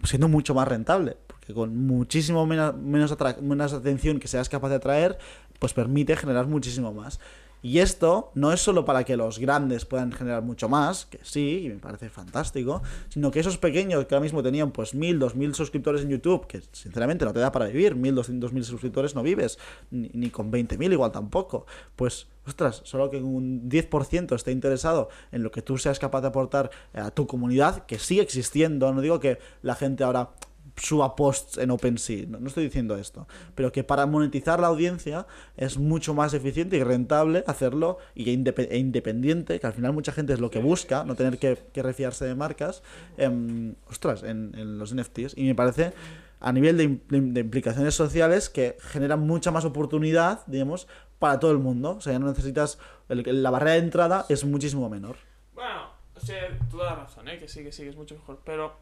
siendo mucho más rentable. Porque con muchísimo menos, menos, menos atención que seas capaz de atraer, pues permite generar muchísimo más. Y esto no es solo para que los grandes puedan generar mucho más, que sí, y me parece fantástico, sino que esos pequeños que ahora mismo tenían pues mil, dos mil suscriptores en YouTube, que sinceramente no te da para vivir, mil, doscientos mil suscriptores no vives, ni, ni con 20.000 igual tampoco, pues ostras, solo que un 10% esté interesado en lo que tú seas capaz de aportar a tu comunidad, que sigue existiendo, no digo que la gente ahora suba posts en OpenSea, no, no estoy diciendo esto, pero que para monetizar la audiencia es mucho más eficiente y rentable hacerlo y e independiente, que al final mucha gente es lo que busca, no tener que, que refiarse de marcas, em, ostras, en, en los NFTs. Y me parece a nivel de- de implicaciones sociales que generan mucha más oportunidad, digamos, para todo el mundo. O sea, ya no necesitas, el- la barrera de entrada es muchísimo menor. Bueno, o sea, toda la razón, ¿eh? Que sí, que sí, que es mucho mejor. Pero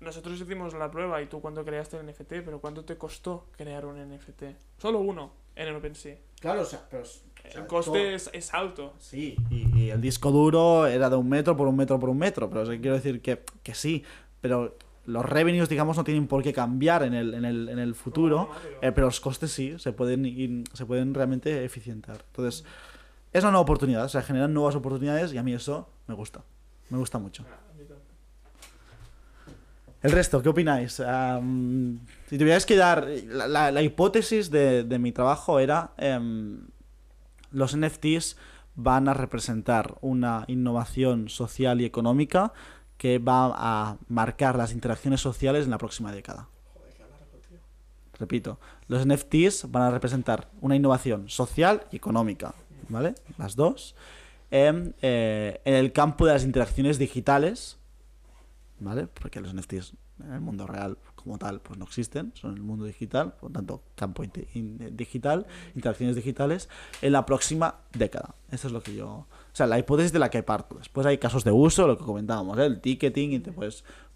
nosotros hicimos la prueba y tú cuando creaste el NFT, pero ¿cuánto te costó crear un NFT? Solo uno en el OpenSea. Claro, o sea, pero... el coste es, es alto. Sí, y, y el disco duro era de un metro por un metro por un metro, pero o sea, quiero decir que, que sí, pero los revenues, digamos, no tienen por qué cambiar en el, en el, en el futuro, eh, pero los costes sí, se pueden, ir- se pueden realmente eficientar. Entonces, es una nueva oportunidad, o sea, generan nuevas oportunidades y a mí eso me gusta, me gusta mucho. El resto, ¿qué opináis? Am, si tuvierais que dar. La, la- hipótesis de, mi trabajo era. em, los NFTs van a representar una innovación social y económica que va a marcar las interacciones sociales en la próxima década. Repito, los NFTs van a representar una innovación social y económica, ¿vale? Las dos. En, eh, en el campo de las interacciones digitales, ¿vale? Porque los NFTs en el mundo real como tal pues no existen, son el mundo digital, por tanto campo in- digital, interacciones digitales, en la próxima década. Eso es lo que yo... O sea, la hipótesis de la que parto. Después hay casos de uso, lo que comentábamos, ¿eh? el ticketing, y te.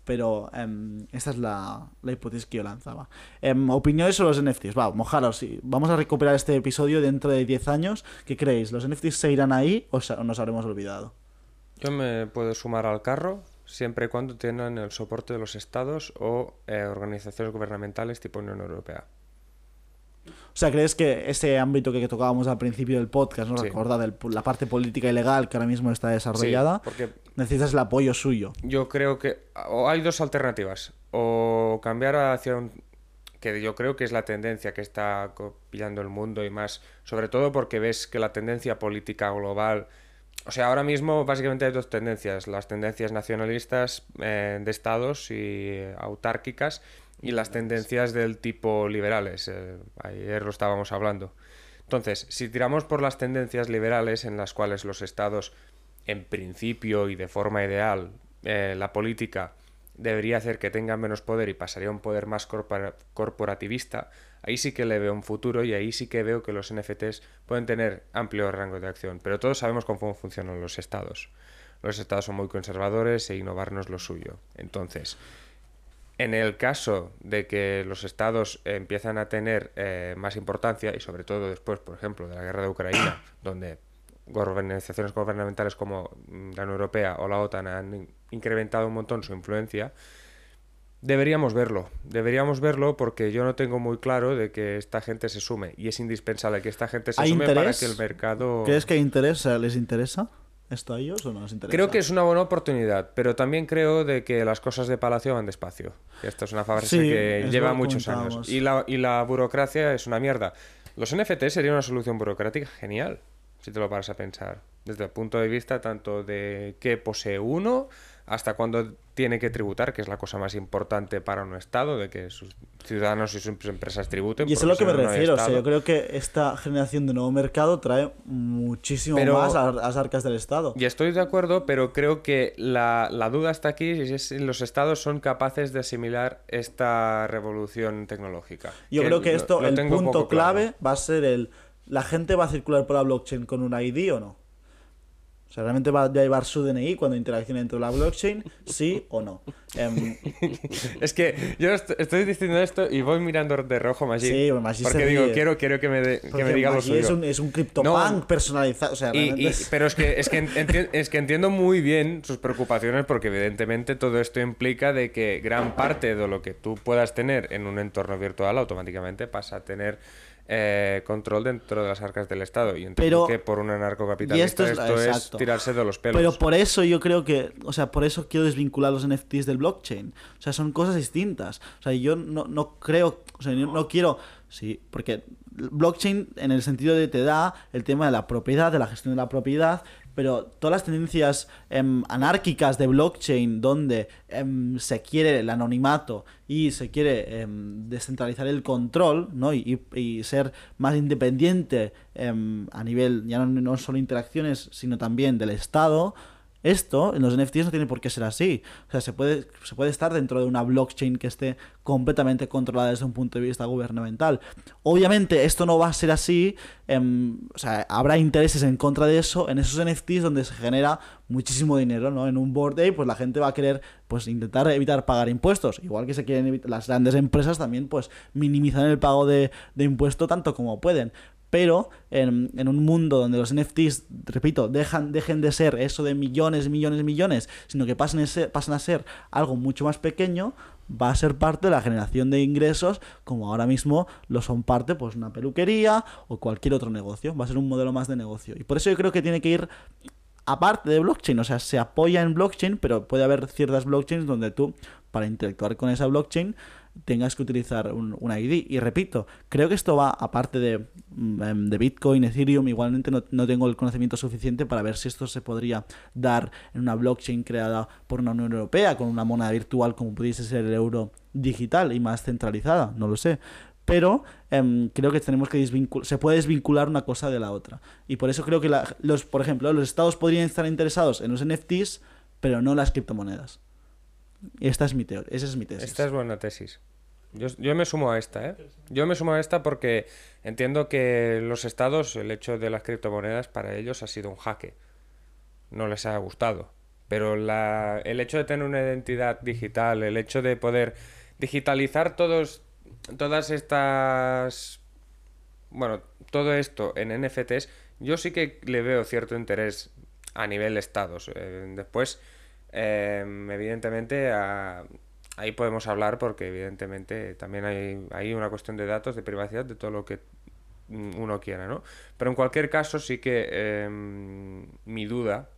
Pero em, esta es la, la hipótesis que yo lanzaba. Em, opiniones sobre los NFTs. Va, mojaros. Vamos a recuperar este episodio dentro de 10 años. ¿Qué creéis? ¿Los NFTs se irán ahí o nos habremos olvidado? Yo me puedo sumar al carro siempre y cuando tengan el soporte de los estados o eh, organizaciones gubernamentales tipo Unión Europea. O sea, ¿crees que ese ámbito que tocábamos al principio del podcast, ¿no? Sí. Recordad, el- la parte política y legal que ahora mismo está desarrollada, Sí, porque necesitas el apoyo suyo. yo creo que o hay dos alternativas. O cambiar hacia un... que yo creo que es la tendencia que está pillando el mundo y más, sobre todo porque ves que la tendencia política global... O sea, ahora mismo básicamente hay dos tendencias, las tendencias nacionalistas eh, de estados y autárquicas y las tendencias del tipo liberales. eh, ayer lo estábamos hablando. Entonces, si tiramos por las tendencias liberales en las cuales los estados, en principio y de forma ideal, eh, la política debería hacer que tengan menos poder y pasaría a un poder más corpora- corporativista, ahí sí que le veo un futuro y ahí sí que veo que los NFTs pueden tener amplio rango de acción. Pero todos sabemos cómo funcionan los estados. Los estados son muy conservadores e innovar no es lo suyo. Entonces, en el caso de que los estados empiezan a tener eh, más importancia, y sobre todo después, por ejemplo, de la guerra de Ucrania, [COUGHS] donde organizaciones gubernamentales como mm, la Unión Europea o la OTAN han in- incrementado un montón su influencia, deberíamos verlo. Deberíamos verlo porque yo no tengo muy claro de que esta gente se sume. Y es indispensable que esta gente se ¿Hay sume para que el mercado... ¿Crees que sea, ¿Les interesa esto a ellos o no les interesa? Creo que es una buena oportunidad, pero también creo de que las cosas de Palacio van despacio. Esta es una frase Sí, que lleva muchos años. Y la, y la burocracia es una mierda. Los NFT sería una solución burocrática genial, si te lo paras a pensar. Desde el punto de vista tanto de qué posee uno, hasta cuándo tiene que tributar, que es la cosa más importante para un Estado, de que sus ciudadanos y sus empresas tributen. Y eso es lo que me no, refiero. O sea, yo creo que esta generación de nuevo mercado trae muchísimo Pero- más a, a las arcas del Estado. Y estoy de acuerdo, pero creo que la, la duda está aquí si es si los estados son capaces de asimilar esta revolución tecnológica. Yo creo que esto, lo el punto claro. clave va a ser el... ¿La gente va a circular por la blockchain con un ID o no? O sea, ¿realmente va a llevar su DNI cuando interaccione dentro de la blockchain? ¿Sí o no? Em, [LAUGHS] Es que yo est- estoy diciendo esto y voy mirando de rojo Maggi. Sí, Maggi porque digo, quiero, quiero que me, de- que me diga lo suyo. es un, es un CryptoPunk No. personalizado. O sea, Y- realmente y- es- pero es que, es, que enti- es que entiendo muy bien sus preocupaciones porque evidentemente todo esto implica de que gran parte de lo que tú puedas tener en un entorno virtual automáticamente pasa a tener eh, control dentro de las arcas del Estado. Y entiendo Pero- que por un anarcocapitalista esto esto, es- es, exacto. tirarse de los pelos. Pero por eso yo creo que, o sea, por eso quiero desvincular los NFTs del blockchain. O sea, son cosas distintas. O sea, yo no, no creo, o sea, yo no quiero, sí, porque blockchain en el sentido de te da el tema de la propiedad, de la gestión de la propiedad, pero todas las tendencias em, anárquicas de blockchain donde em, se quiere el anonimato y se quiere em, descentralizar el control, ¿no? Y, y- y ser más independiente em, a nivel ya no, no solo interacciones, sino también del Estado. Esto en los NFTs no tiene por qué ser así. O sea, se puede, se puede estar dentro de una blockchain que esté completamente controlada desde un punto de vista gubernamental. Obviamente esto no va a ser así. em, o sea, habrá intereses en contra de eso en esos NFTs donde se genera muchísimo dinero, ¿no? En un board day, pues la gente va a querer pues intentar evitar pagar impuestos. Igual que se quieren evitar, las grandes empresas también pues minimizan el pago de, de impuesto tanto como pueden. Pero en, en un mundo donde los NFTs, repito, dejan, dejen de ser eso de millones, millones, millones, sino que pasen a ser, algo mucho más pequeño, va a ser parte de la generación de ingresos como ahora mismo lo son parte pues una peluquería o cualquier otro negocio. Va a ser un modelo más de negocio. Y por eso yo creo que tiene que ir aparte de blockchain, o sea, se apoya en blockchain, pero puede haber ciertas blockchains donde tú, para interactuar con esa blockchain, tengas que utilizar un, ID. Y repito, creo que esto va aparte de, mm, de Bitcoin, Ethereum, igualmente no, no, tengo el conocimiento suficiente para ver si esto se podría dar en una blockchain creada por una Unión Europea, con una moneda virtual como pudiese ser el euro digital y más centralizada, no lo sé pero em, creo que tenemos que desvincular, se puede desvincular una cosa de la otra. Y por eso creo que los, por ejemplo, los estados podrían estar interesados en los NFTs, pero no las criptomonedas. Esta es mi teoría, esa es mi tesis. Esta es buena tesis. Yo, yo, me sumo a esta, ¿eh? Yo me sumo a esta porque entiendo que los estados, el hecho de las criptomonedas para ellos ha sido un jaque. No les ha gustado. Pero la, el hecho de tener una identidad digital, el hecho de poder digitalizar todos, todas estas... Bueno, todo esto en NFTs, yo sí que le veo cierto interés a nivel estados. Eh, después, em, evidentemente, ahí podemos hablar porque evidentemente también hay, hay una cuestión de datos, de privacidad, de todo lo que uno quiera, ¿no? Pero en cualquier caso sí que em, mi duda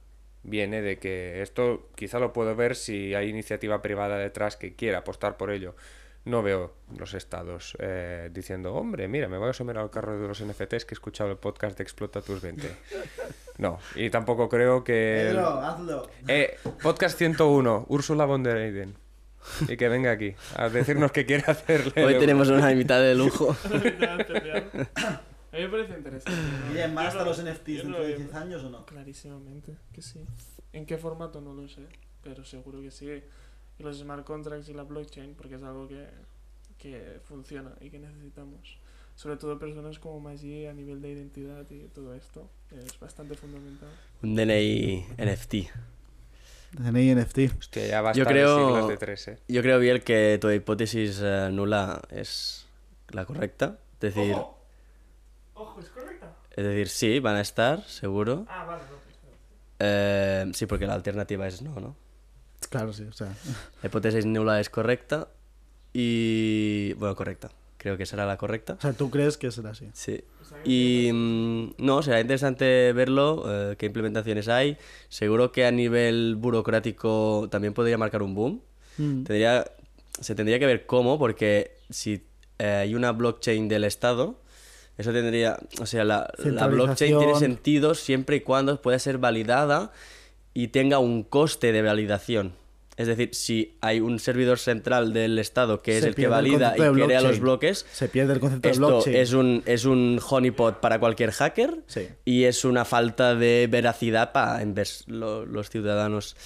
viene de que esto quizá lo puedo ver si hay iniciativa privada detrás que quiera apostar por ello no veo los estados eh, diciendo, hombre, mira, me voy a sumir al carro de los NFTs que he escuchado el podcast de Explota tus 20. No, y tampoco creo que... Pedro, hazlo. Eh, podcast 101, Úrsula von der Leyen. Y que venga aquí a decirnos qué quiere hacerle. Hoy tenemos una invitada de lujo. [LAUGHS] A mí me parece interesante. ¿no? más hasta los NFTs dentro de 10 años o no? Clarísimamente que sí. ¿En qué formato? No lo sé, pero seguro que sí y los smart contracts y la blockchain, porque es algo que, que funciona y que necesitamos. Sobre todo personas como Maggi a nivel de identidad y todo esto es bastante fundamental. Un DNI NFT. DNI NFT. Hostia, ya basta yo creo, de tres, ¿eh? Yo creo, bien que tu hipótesis uh, nula es la correcta. Es decir... ¡Ojo! ¡Ojo! ¿Es correcta? Es decir, sí, van a estar, seguro. Ah, vale, no. Eh, sí, porque la alternativa es no, ¿no? Claro, sí, o sea. La hipótesis nula es correcta y... Bueno, correcta. Creo que será la correcta. O sea, ¿tú crees que será así? Sí. Y mm, no, será interesante verlo, eh, qué implementaciones hay. Seguro que a nivel burocrático también podría marcar un boom. Mm. Tendría, se tendría que ver cómo, porque si eh, hay una blockchain del Estado, eso tendría, o sea, la, la blockchain tiene sentido siempre y cuando pueda ser validada y tenga un coste de validación. Es decir, si hay un servidor central del Estado que es el que valida y crea los bloques, se pierde el concepto esto de blockchain. Es un, es un honeypot para cualquier hacker y es una falta de veracidad para los ciudadanos.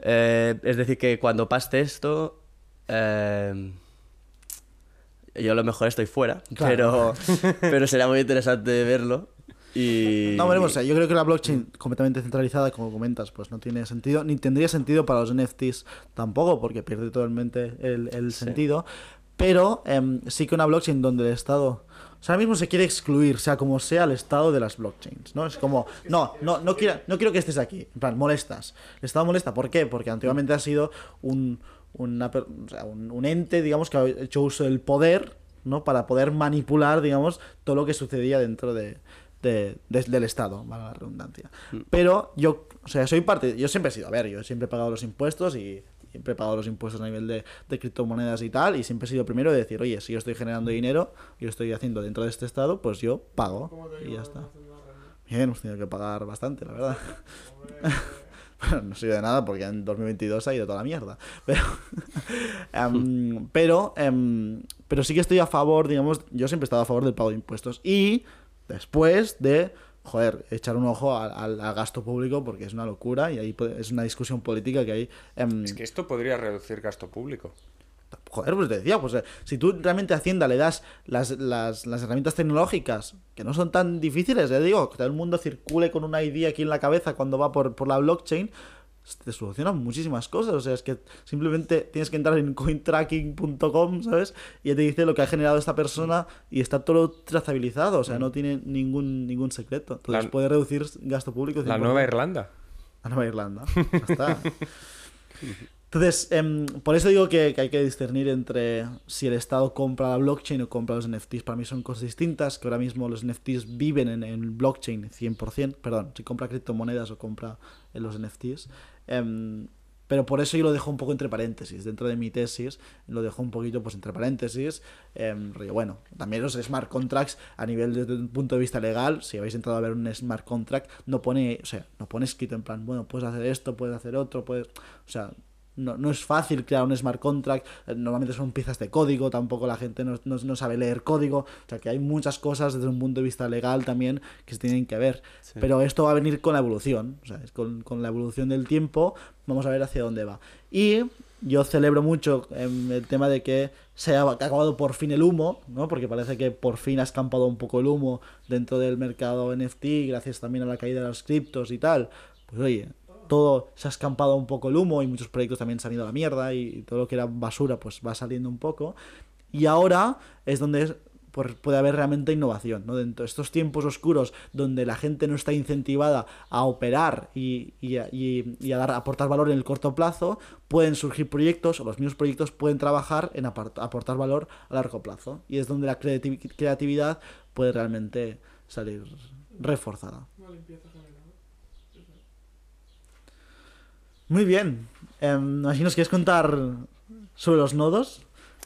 Eh, es decir, que cuando pase esto, eh, yo a lo mejor estoy fuera, pero, [LAUGHS] pero será muy interesante verlo. No, veremos. yo creo que la blockchain completamente centralizada, como comentas, pues no tiene sentido, ni tendría sentido para los NFTs tampoco, porque pierde totalmente el, el sentido. Pero em, sí que una blockchain donde el Estado... O sea, ahora mismo se quiere excluir, sea como sea, el Estado de las blockchains, ¿no? Es como, no, no, no quiero, no quiero que estés aquí. En plan, molestas. El Estado molesta. ¿Por qué? Porque antiguamente ha sido un, una, o sea, un, un ente, digamos, que ha hecho uso del poder, ¿no? Para poder manipular, digamos, todo lo que sucedía dentro de, del Estado, vale la redundancia. Mm. Pero yo, o sea, soy parte, yo siempre he sido, a ver, yo siempre he pagado los impuestos y siempre he pagado los impuestos a nivel de, de criptomonedas y tal, y siempre he sido primero de decir, oye, si yo estoy generando dinero, yo estoy haciendo dentro de este Estado, pues yo pago y ya está. Bien, hemos tenido que pagar bastante, la verdad. [LAUGHS] bueno, no sirve de nada porque en 2022 ha ido toda la mierda. Pero, [LAUGHS] em, pero, em, pero sí que estoy a favor, digamos, yo siempre he estado a favor del pago de impuestos. Y después de, joder, echar un ojo al, gasto público porque es una locura y ahí es una discusión política que hay... es que esto podría reducir gasto público. Joder, pues te decía, pues eh, si tú realmente a Hacienda le das las, las, las, herramientas tecnológicas que no son tan difíciles, ya digo, que todo el mundo circule con una idea aquí en la cabeza cuando va por, por la blockchain, te solucionan muchísimas cosas. O sea, es que simplemente tienes que entrar en cointracking.com, ¿sabes? Y te dice lo que ha generado esta persona y está todo trazabilizado. O sea, no tiene ningún, ningún secreto. Entonces puede reducir gasto público. La Nueva Irlanda. La Nueva Irlanda. Ya está. Entonces, em, por eso digo que, que hay que discernir entre si el Estado compra la blockchain o compra los NFTs. Para mí son cosas distintas, que ahora mismo los NFTs viven en, en blockchain 100%, perdón, si compra criptomonedas o compra en los NFTs. Em, pero por eso yo lo dejo un poco entre paréntesis. Dentro de mi tesis lo dejo un poquito pues entre paréntesis. rollo, bueno, también los smart contracts a nivel desde un punto de vista legal, si habéis entrado a ver un smart contract, no pone, o sea, no pone escrito en plan, bueno, puedes hacer esto, puedes hacer otro, puedes, o sea, no, no es fácil crear un smart contract, eh, normalmente son piezas de código, tampoco la gente no, no- no sabe leer código, o sea que hay muchas cosas desde un punto de vista legal también que se tienen que ver. Sí. Pero esto va a venir con la evolución, o sea, es con, con la evolución del tiempo vamos a ver hacia dónde va. Y yo celebro mucho em, el tema de que se ha acabado por fin el humo, ¿no? Porque parece que por fin ha escampado un poco el humo dentro del mercado NFT, gracias también a la caída de los criptos y tal. Pues oye, todo se ha escampado un poco el humo y muchos proyectos también se han ido a la mierda y todo lo que era basura pues va saliendo un poco. Y ahora es donde es- pues, puede haber realmente innovación, ¿no? Dentro de estos tiempos oscuros donde la gente no está incentivada a operar y, a, dar, aportar valor en el corto plazo, pueden surgir proyectos o los mismos proyectos pueden trabajar en aportar valor a largo plazo. Y es donde la creati- creatividad puede realmente salir reforzada. Una limpieza general. Muy bien. Em, imagino que quieres contar sobre los nodos.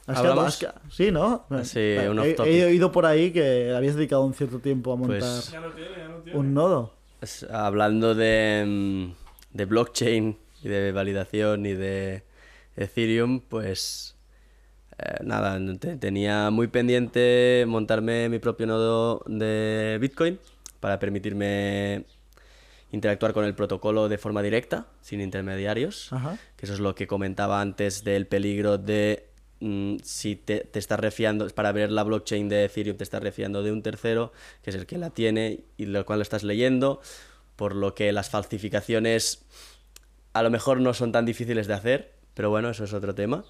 Has quedado- ¿Hablamos? has quedado- Sí, ¿no? Sí, un he, he oído por ahí que habías dedicado un cierto tiempo a montar Pues- Ya lo tiene, ya lo tiene. un nodo. Es- Hablando de, mm, de blockchain y de validación y de Ethereum, pues eh, nada, te- tenía muy pendiente montarme mi propio nodo de Bitcoin para permitirme interactuar con el protocolo de forma directa, sin intermediarios. Ajá. Que eso es lo que comentaba antes del peligro de mm, si te, te estás refiando, para ver la blockchain de Ethereum, te estás refiando de un tercero, que es el que la tiene y lo cual lo estás leyendo, por lo que las falsificaciones a lo mejor no son tan difíciles de hacer, pero bueno, eso es otro tema.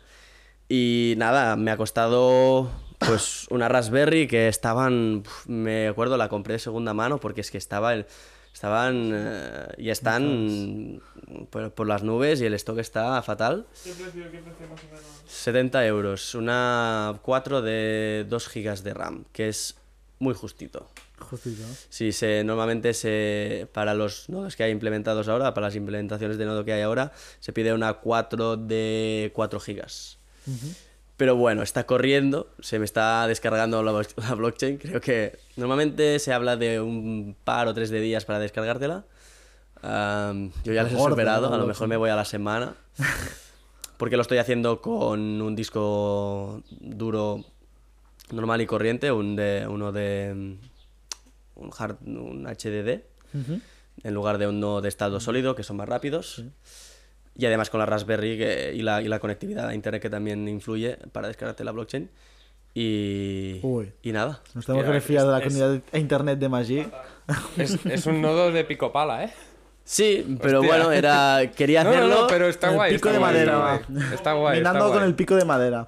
Y nada, me ha costado pues una Raspberry que estaban, me acuerdo, la compré de segunda mano porque es que estaba el, estaban eh, y están por, por las nubes y el stock está fatal. ¿Qué precio, qué precio más o menos? 70 euros, una 4 de 2 gigas de RAM, que es muy justito. Justito. Sí, se, normalmente se, para los nodos que hay implementados ahora, para las implementaciones de nodo que hay ahora, se pide una 4 de 4 gigas. Pero bueno, está corriendo, se me está descargando la, la blockchain. Creo que normalmente se habla de un par o tres de días para descargártela. Am, yo ya les he superado, a lo mejor me voy a la semana. [LAUGHS] Porque lo estoy haciendo con un disco duro normal y corriente, un de, uno de mm, un, hard, un HDD, Ujú. en lugar de uno de estado sólido, que son más rápidos. Y además con la Raspberry que- y, la, y la conectividad a internet que también influye para descargarte la blockchain. Y, Uy. y nada. Nos tenemos que refiar de la comunidad a internet de Maggi. Es, es [LAUGHS] un nodo de pico pala, ¿eh? Sí, pero Hostia. bueno, era quería No, no, hacerlo. no, pero está el guay. pico está de guay, madera. Está guay, está guay. está Minando con guay. el pico de madera.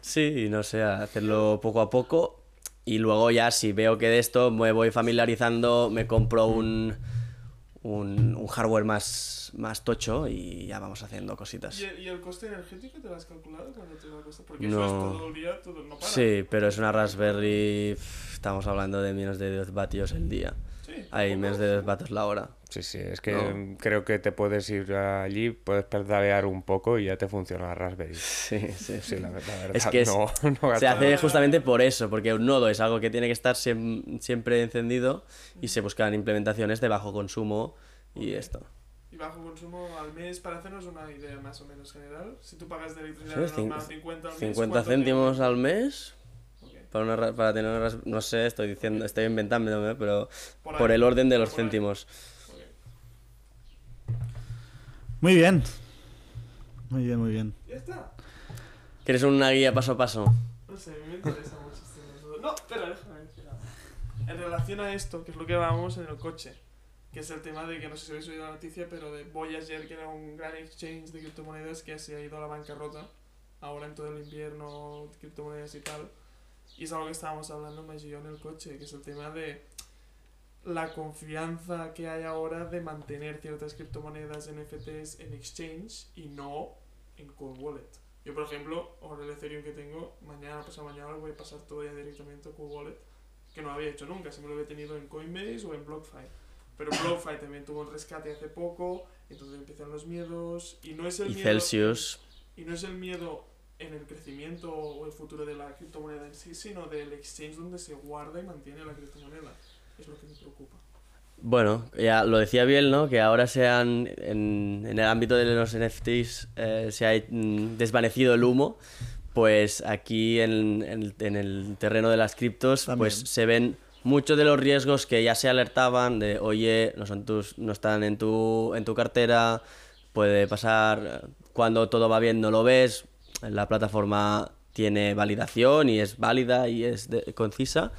Sí, no sé, hacerlo poco a poco. Y luego ya si veo que de esto me voy familiarizando, me compro un, un, un hardware más, más tocho y ya vamos haciendo cositas. ¿Y el, y el coste energético te lo has calculado cuando te va a costar? Porque No. eso es todo el día, todo no para. Sí, pero es una Raspberry, estamos hablando de menos de 10 vatios el día. Sí, Hay menos de 10 vatios la hora. Sí, sí, es que No. creo que te puedes ir allí, puedes pedalear un poco y ya te funciona la Raspberry. Sí, sí, Sí, la, la verdad. Es [LAUGHS] que es- no, no Se hace justamente por eso, porque un nodo es algo que tiene que estar siem- siempre encendido y se buscan implementaciones de bajo consumo y esto. Y bajo consumo al mes, para hacernos una idea más o menos general. Si tú pagas de Sí, electricidad cin- normal 50 al mes. 50 ¿cuánto céntimos al mes para, una, ra- para tener una ras- no sé, estoy diciendo, estoy inventando, pero por el orden de los céntimos. Muy bien. Muy bien, muy bien. Ya está. ¿Quieres una guía paso a paso? No sé, me interesa mucho este. No, espera, déjame algo. En relación a esto, que es lo que hablábamos en el coche, que es el tema de que no sé si habéis oído la noticia, pero de Voyager, que era un gran exchange de criptomonedas que se ha ido a la bancarrota, ahora en todo el invierno, criptomonedas y tal. Y es algo que estábamos hablando más yo en el coche, que es el tema de la confianza que hay ahora de mantener ciertas criptomonedas NFTs en exchange y no en Cold Wallet. Yo, por ejemplo, ahora el Ethereum que tengo, mañana, pasado mañana, lo voy a pasar todo ya directamente a Cold Wallet, que no había hecho nunca, siempre lo había tenido en Coinbase o en BlockFi. Pero BlockFi también tuvo un rescate hace poco, entonces empiezan los miedos, y no es el Y miedo... Celsius. Y no es el miedo en el crecimiento o el futuro de la criptomoneda en sí, sino del exchange donde se guarda y mantiene la criptomoneda. Es lo que me preocupa. Bueno, ya lo decía bien, ¿no? Que ahora se han, en, en el ámbito de los NFTs eh, se ha mm, desvanecido el humo, pues aquí en, en- en el terreno de las criptos pues se ven muchos de los riesgos que ya se alertaban de, oye, no, son tus, no están en tu, en tu cartera, puede pasar, eh, cuando todo va bien no lo ves, la plataforma tiene validación y es válida y es de- concisa,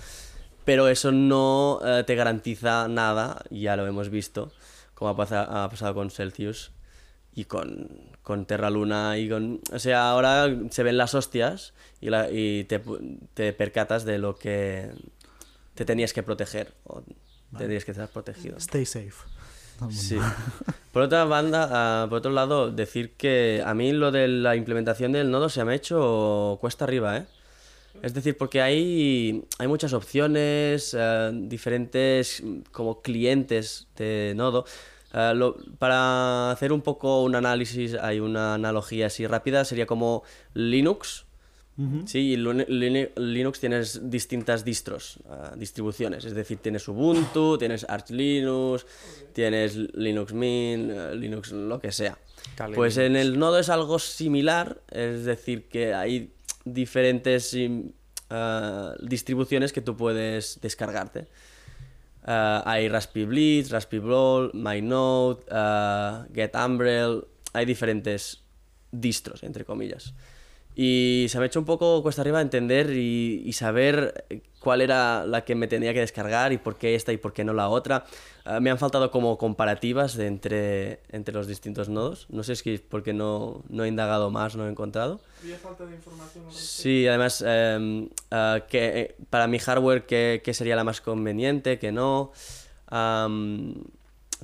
pero eso no eh, te garantiza nada, ya lo hemos visto, como ha, pasa- ha pasado con Celsius y con, con Terra Luna y con... O sea, ahora se ven las hostias y, la- y te, te percatas de lo que te tenías que proteger o tendrías que estar protegido. Stay safe. Sí. Por otra banda, ah, por otro lado, decir que a mí lo de la implementación del nodo se me ha hecho cuesta arriba, ¿eh? Es decir, porque hay, hay muchas opciones, eh, diferentes como clientes de nodo. Eh, para hacer un poco un análisis, hay una analogía así rápida, sería como Linux, Sí, y Linux tienes distintas distros, ah, distribuciones. Es decir, tienes Ubuntu, tienes Arch Linux, tienes Linux Mint, eh, Linux lo que sea. Pues en el nodo es algo similar, es decir, que hay diferentes ah, distribuciones que tú puedes descargarte. Ah, hay Raspberry Blitz, Raspberry Brawl, MyNode, Get Umbrel, hay diferentes distros, entre comillas. Y se me ha hecho un poco cuesta arriba entender y, y saber cuál era la que me tenía que descargar y por qué esta y por qué no la otra. Ah, me han faltado como comparativas de entre, entre los distintos nodos. No sé si es porque no, no he indagado más, no he encontrado. Había falta de información respecto. Sí, además, em, ah, que, eh, para mi hardware, ¿qué, qué sería la más conveniente? ¿Qué no? Am,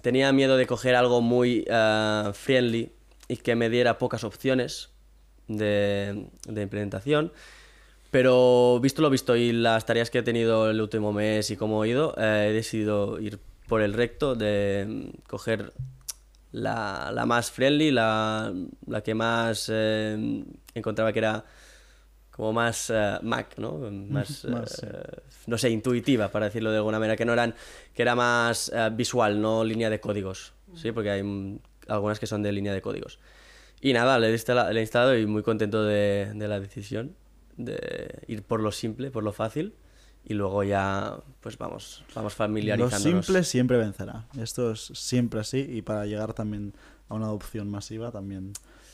tenía miedo de coger algo muy ah, friendly y que me diera pocas opciones de, de implementación. Pero visto lo visto y las tareas que he tenido el último mes y cómo he ido, eh, he decidido ir por el recto de mm, coger la, la más friendly, la, la que más eh, encontraba que era como más eh, Mac, ¿no? Más, [LAUGHS] más, eh, no sé, intuitiva, para decirlo de alguna manera, que no eran, que era más eh, visual, no línea de códigos, ¿sí? Porque hay mm, algunas que son de línea de códigos. Y nada, le he, instala- le he instalado y muy contento de, de la decisión de ir por lo simple, por lo fácil y luego ya pues vamos, vamos Lo familiarizándonos. simple siempre vencerá. Esto es siempre así y para llegar también a una adopción masiva también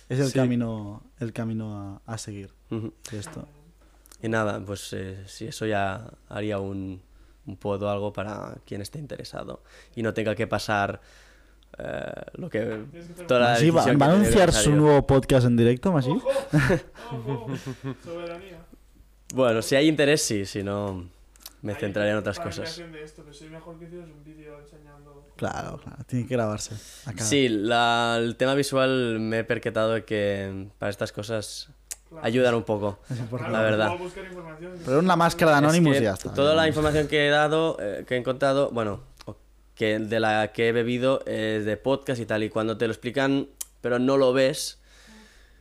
es el Sí. camino el camino a, a seguir. Ujú. Esto. Y nada, pues eh, si eso ya haría un, un pod o algo para quien esté interesado y no tenga que pasar eh, lo que toda la ¿va, va a anunciar su nuevo podcast en directo. [LAUGHS] ¡Ojo! Soberanía. Bueno, si hay interés, sí, si no, me centraré en otras cosas. creación De esto, pero soy mejor que hicieras un vídeo enseñando. Claro, claro, tiene que grabarse. acá. Sí, la- el tema visual me he percatado de que para estas cosas Claro. ayudan un poco. Es importante. La verdad. Pero una máscara de Es Anonymous que y ya está. Toda la información que he dado, eh, que he encontrado, bueno, que de la que he bebido es de podcast y tal, y cuando te lo explican, pero no lo ves,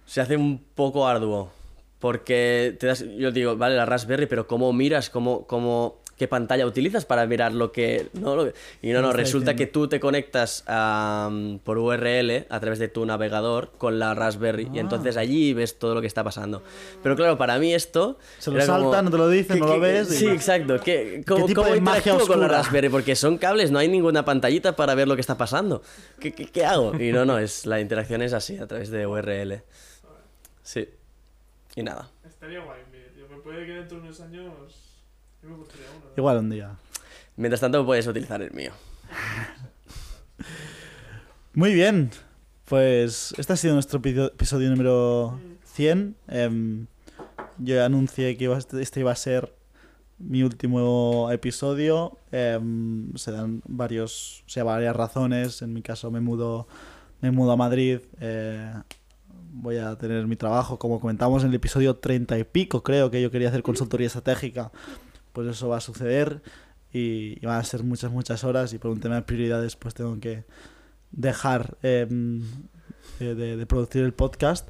se hace un poco arduo. Porque te das, yo digo, vale, la Raspberry, pero ¿cómo miras? ¿Cómo, cómo, ¿Qué pantalla utilizas para mirar lo que.? No, Lo- y no, no, resulta que tú te conectas a, por URL a través de tu navegador con la Raspberry y Ah. entonces allí ves todo lo que está pasando. Pero claro, para mí esto. Se lo como- salta, no te lo dice, ¿Qué- no lo qué- ves y- Sí, exacto. ¿Qué, cómo, tipo cómo de magia con la? Raspberry? Porque son cables, no hay ninguna pantallita para ver lo que está pasando. ¿Qué, qué, qué hago? Y no, no, es, la interacción es así, a través de URL. Sí. Y nada. Estaría guay un vídeo. Me puede que dentro de unos años. Igual un día. Mientras tanto, puedes utilizar el mío. [LAUGHS] Muy bien. Pues este ha sido nuestro episo- episodio número 100. Em, yo anuncié que iba, a- este iba a ser mi último episodio. Em, se dan varios, o sea, varias razones. En mi caso me mudo, me mudo a Madrid. eh, voy a tener mi trabajo, como comentamos en el episodio 30 y pico, creo que yo quería hacer consultoría estratégica, pues eso va a suceder y, y van a ser muchas, muchas horas y por un tema de prioridades pues tengo que dejar em, de, de- de producir el podcast.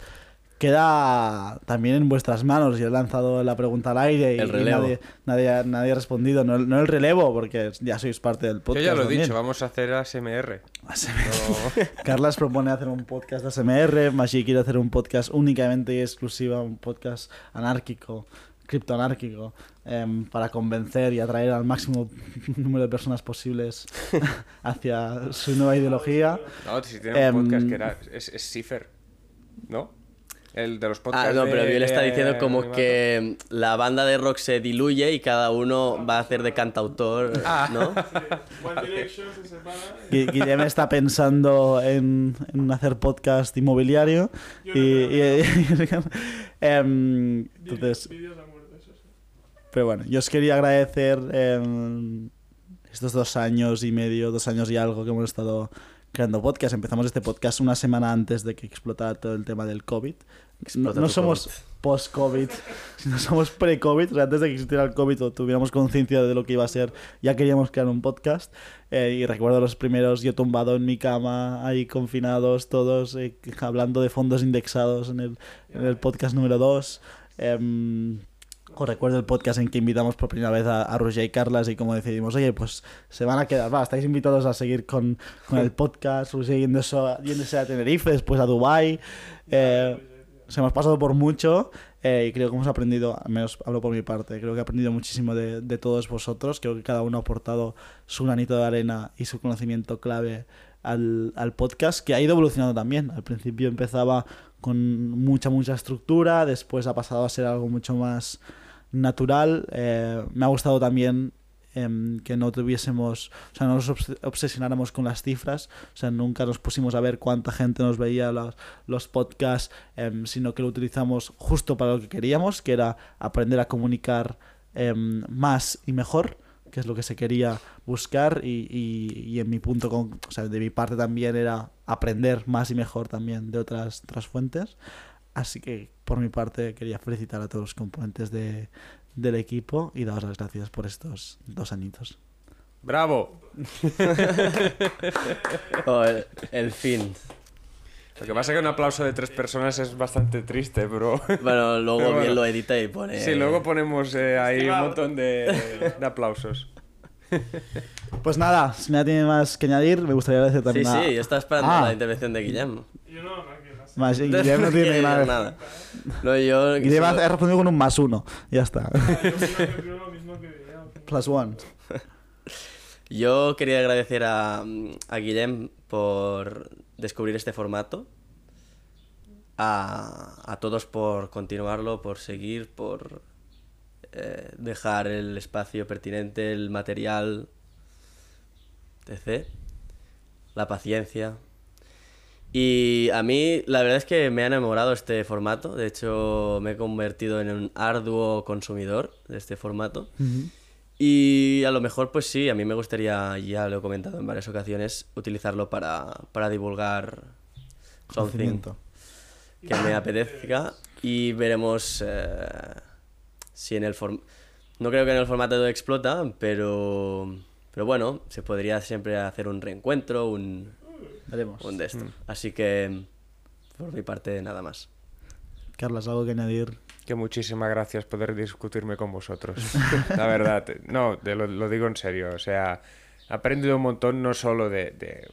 Queda también en vuestras manos. Yo he lanzado la pregunta al aire y, El y nadie, nadie, nadie ha respondido. No, no el relevo, porque ya sois parte del Yo podcast. ya lo he también. dicho, vamos a hacer ASMR. No- [LAUGHS] Carlas propone hacer un podcast de ASMR, Mashi quiere hacer un podcast únicamente y exclusiva, un podcast anárquico, criptoanárquico, em, para convencer y atraer al máximo [LAUGHS] número de personas posibles [LAUGHS] hacia su nueva ideología. No, si tiene un podcast Em, que era. Es, es Cipher, ¿no? El de los podcasts. Ah, no, pero de- él está diciendo como que la banda de rock se diluye y cada uno va a hacer de cantautor, Ah. ¿no? [LAUGHS] One Direction se separa. y- Gui- Guillem está pensando en, en hacer podcast inmobiliario. Yo Y, no em, entonces. Pero bueno, yo os quería agradecer em, estos dos años y medio, dos años y algo que hemos estado creando podcast. Empezamos este podcast una semana antes de que explotara todo el tema del COVID. No, no somos post-COVID, [LAUGHS] sino somos pre-COVID. O sea, antes de que existiera el COVID o tuviéramos conciencia de lo que iba a ser, ya queríamos crear un podcast. Eh, y recuerdo los primeros, yo tumbado en mi cama, ahí confinados todos, eh, hablando de fondos indexados en el, en el podcast número 2. Os recuerdo el podcast en que invitamos por primera vez a, a Roger y Carlas y como decidimos, oye, pues se van a quedar, va, estáis invitados a seguir con, el podcast, Roger yéndose, a- yéndose a Tenerife, después a Dubai se hemos pasado por mucho eh, y creo que hemos aprendido, al menos hablo por mi parte, creo que he aprendido muchísimo de, todos vosotros, creo que cada uno ha aportado su granito de arena y su conocimiento clave al podcast, que ha ido evolucionando también. Al principio empezaba con mucha, mucha estructura, después ha pasado a ser algo mucho más natural. Eh, me ha gustado también em, que no tuviésemos, o sea, no nos obs- obsesionáramos con las cifras, o sea, nunca nos pusimos a ver cuánta gente nos veía los, los podcasts, em, sino que lo utilizamos justo para lo que queríamos, que era aprender a comunicar em, más y mejor, que es lo que se quería buscar y, y- y en mi punto, con, o sea, de mi parte también era aprender más y mejor también de otras, otras fuentes. Así que por mi parte quería felicitar a todos los componentes de, del equipo y daros las gracias por estos dos añitos. ¡Bravo! [LAUGHS] Oh, el, el fin. Lo que pasa es que un aplauso de tres personas es bastante triste, bro. Bueno, luego [LAUGHS] bueno. bien lo edita y pone... Sí, luego ponemos eh, ahí un montón de, de aplausos. Pues nada, si nada tiene más que añadir, me gustaría agradecer Sí, también a... sí, yo estaba esperando Ah. la intervención de Guillermo. Yo no. Más, [LAUGHS] Guillem no tiene nada. nada. No, yo... Guillem solo- ha respondido con un más uno. Ya está. [LAUGHS] Plus one. [LAUGHS] Yo quería agradecer a, a Guillem por descubrir este formato, a, a todos por continuarlo, por seguir, por eh, dejar el espacio pertinente, el material, etc. La paciencia. Y a mí la verdad es que me ha enamorado este formato, de hecho me he convertido en un arduo consumidor de este formato. Y a lo mejor, pues sí, a mí me gustaría, ya lo he comentado en varias ocasiones, utilizarlo para, para divulgar something que me apetezca y veremos eh, si en el No creo que en el formato de explota, pero, pero bueno, se podría siempre hacer un reencuentro, un, Veremos. un de esto. Así que, por mi parte, nada más. Carlas, algo que añadir. Que muchísimas gracias poder discutirme con vosotros. [LAUGHS] La verdad, no, de lo, lo digo en serio. O sea, he aprendido un montón no solo de, de-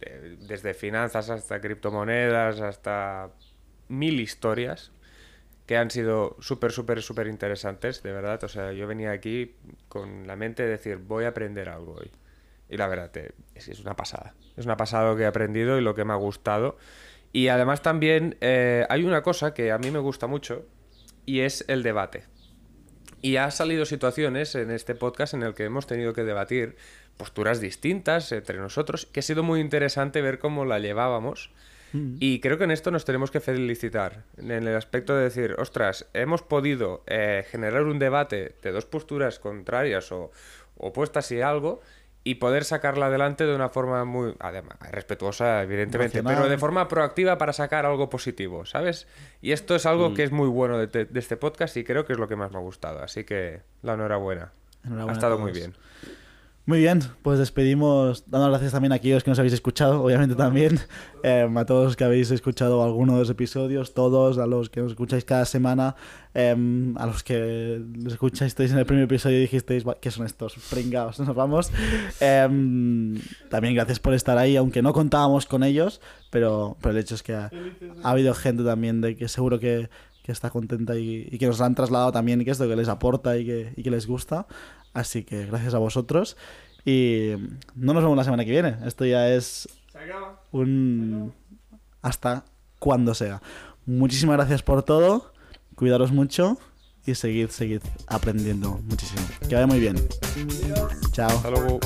de- desde finanzas hasta criptomonedas, hasta mil historias que han sido súper, súper, súper interesantes, de verdad. O sea, yo venía aquí con la mente de decir, voy a aprender algo hoy. Y la verdad, te- es, es una pasada. Es una pasada lo que he aprendido y lo que me ha gustado. Y además también eh, hay una cosa que a mí me gusta mucho y es el debate. Y ha salido situaciones en este podcast en el que hemos tenido que debatir posturas distintas entre nosotros, que ha sido muy interesante ver cómo la llevábamos. Y creo que en esto nos tenemos que felicitar, en el aspecto de decir, ostras, hemos podido eh, generar un debate de dos posturas contrarias o opuestas y algo, y poder sacarla adelante de una forma muy además, respetuosa, evidentemente, pero de forma proactiva para sacar algo positivo, ¿sabes? Y esto es algo Mm. que es muy bueno de, de este podcast y creo que es lo que más me ha gustado. Así que la enhorabuena. Enhorabuena ha estado muy bien. Muy bien, pues despedimos, dando gracias también a aquellos que nos habéis escuchado, obviamente también, eh, a todos los que habéis escuchado alguno de los episodios, todos, a los que nos escucháis cada semana, eh, a los que los escuchasteis en el primer episodio y dijisteis, "Buah, ¿qué son estos pringados? [LAUGHS] Nos vamos. Eh, también gracias por estar ahí, aunque no contábamos con ellos, pero, pero el hecho es que ha, ha habido gente también de que seguro que, que está contenta y, y que nos han trasladado también que esto que les aporta y que, y que les gusta. Así que gracias a vosotros y no nos vemos la semana que viene. Esto ya es un hasta cuando sea. Muchísimas gracias por todo. Cuidaros mucho y seguid, seguid aprendiendo muchísimo. Que vaya muy bien. Chao. Chao.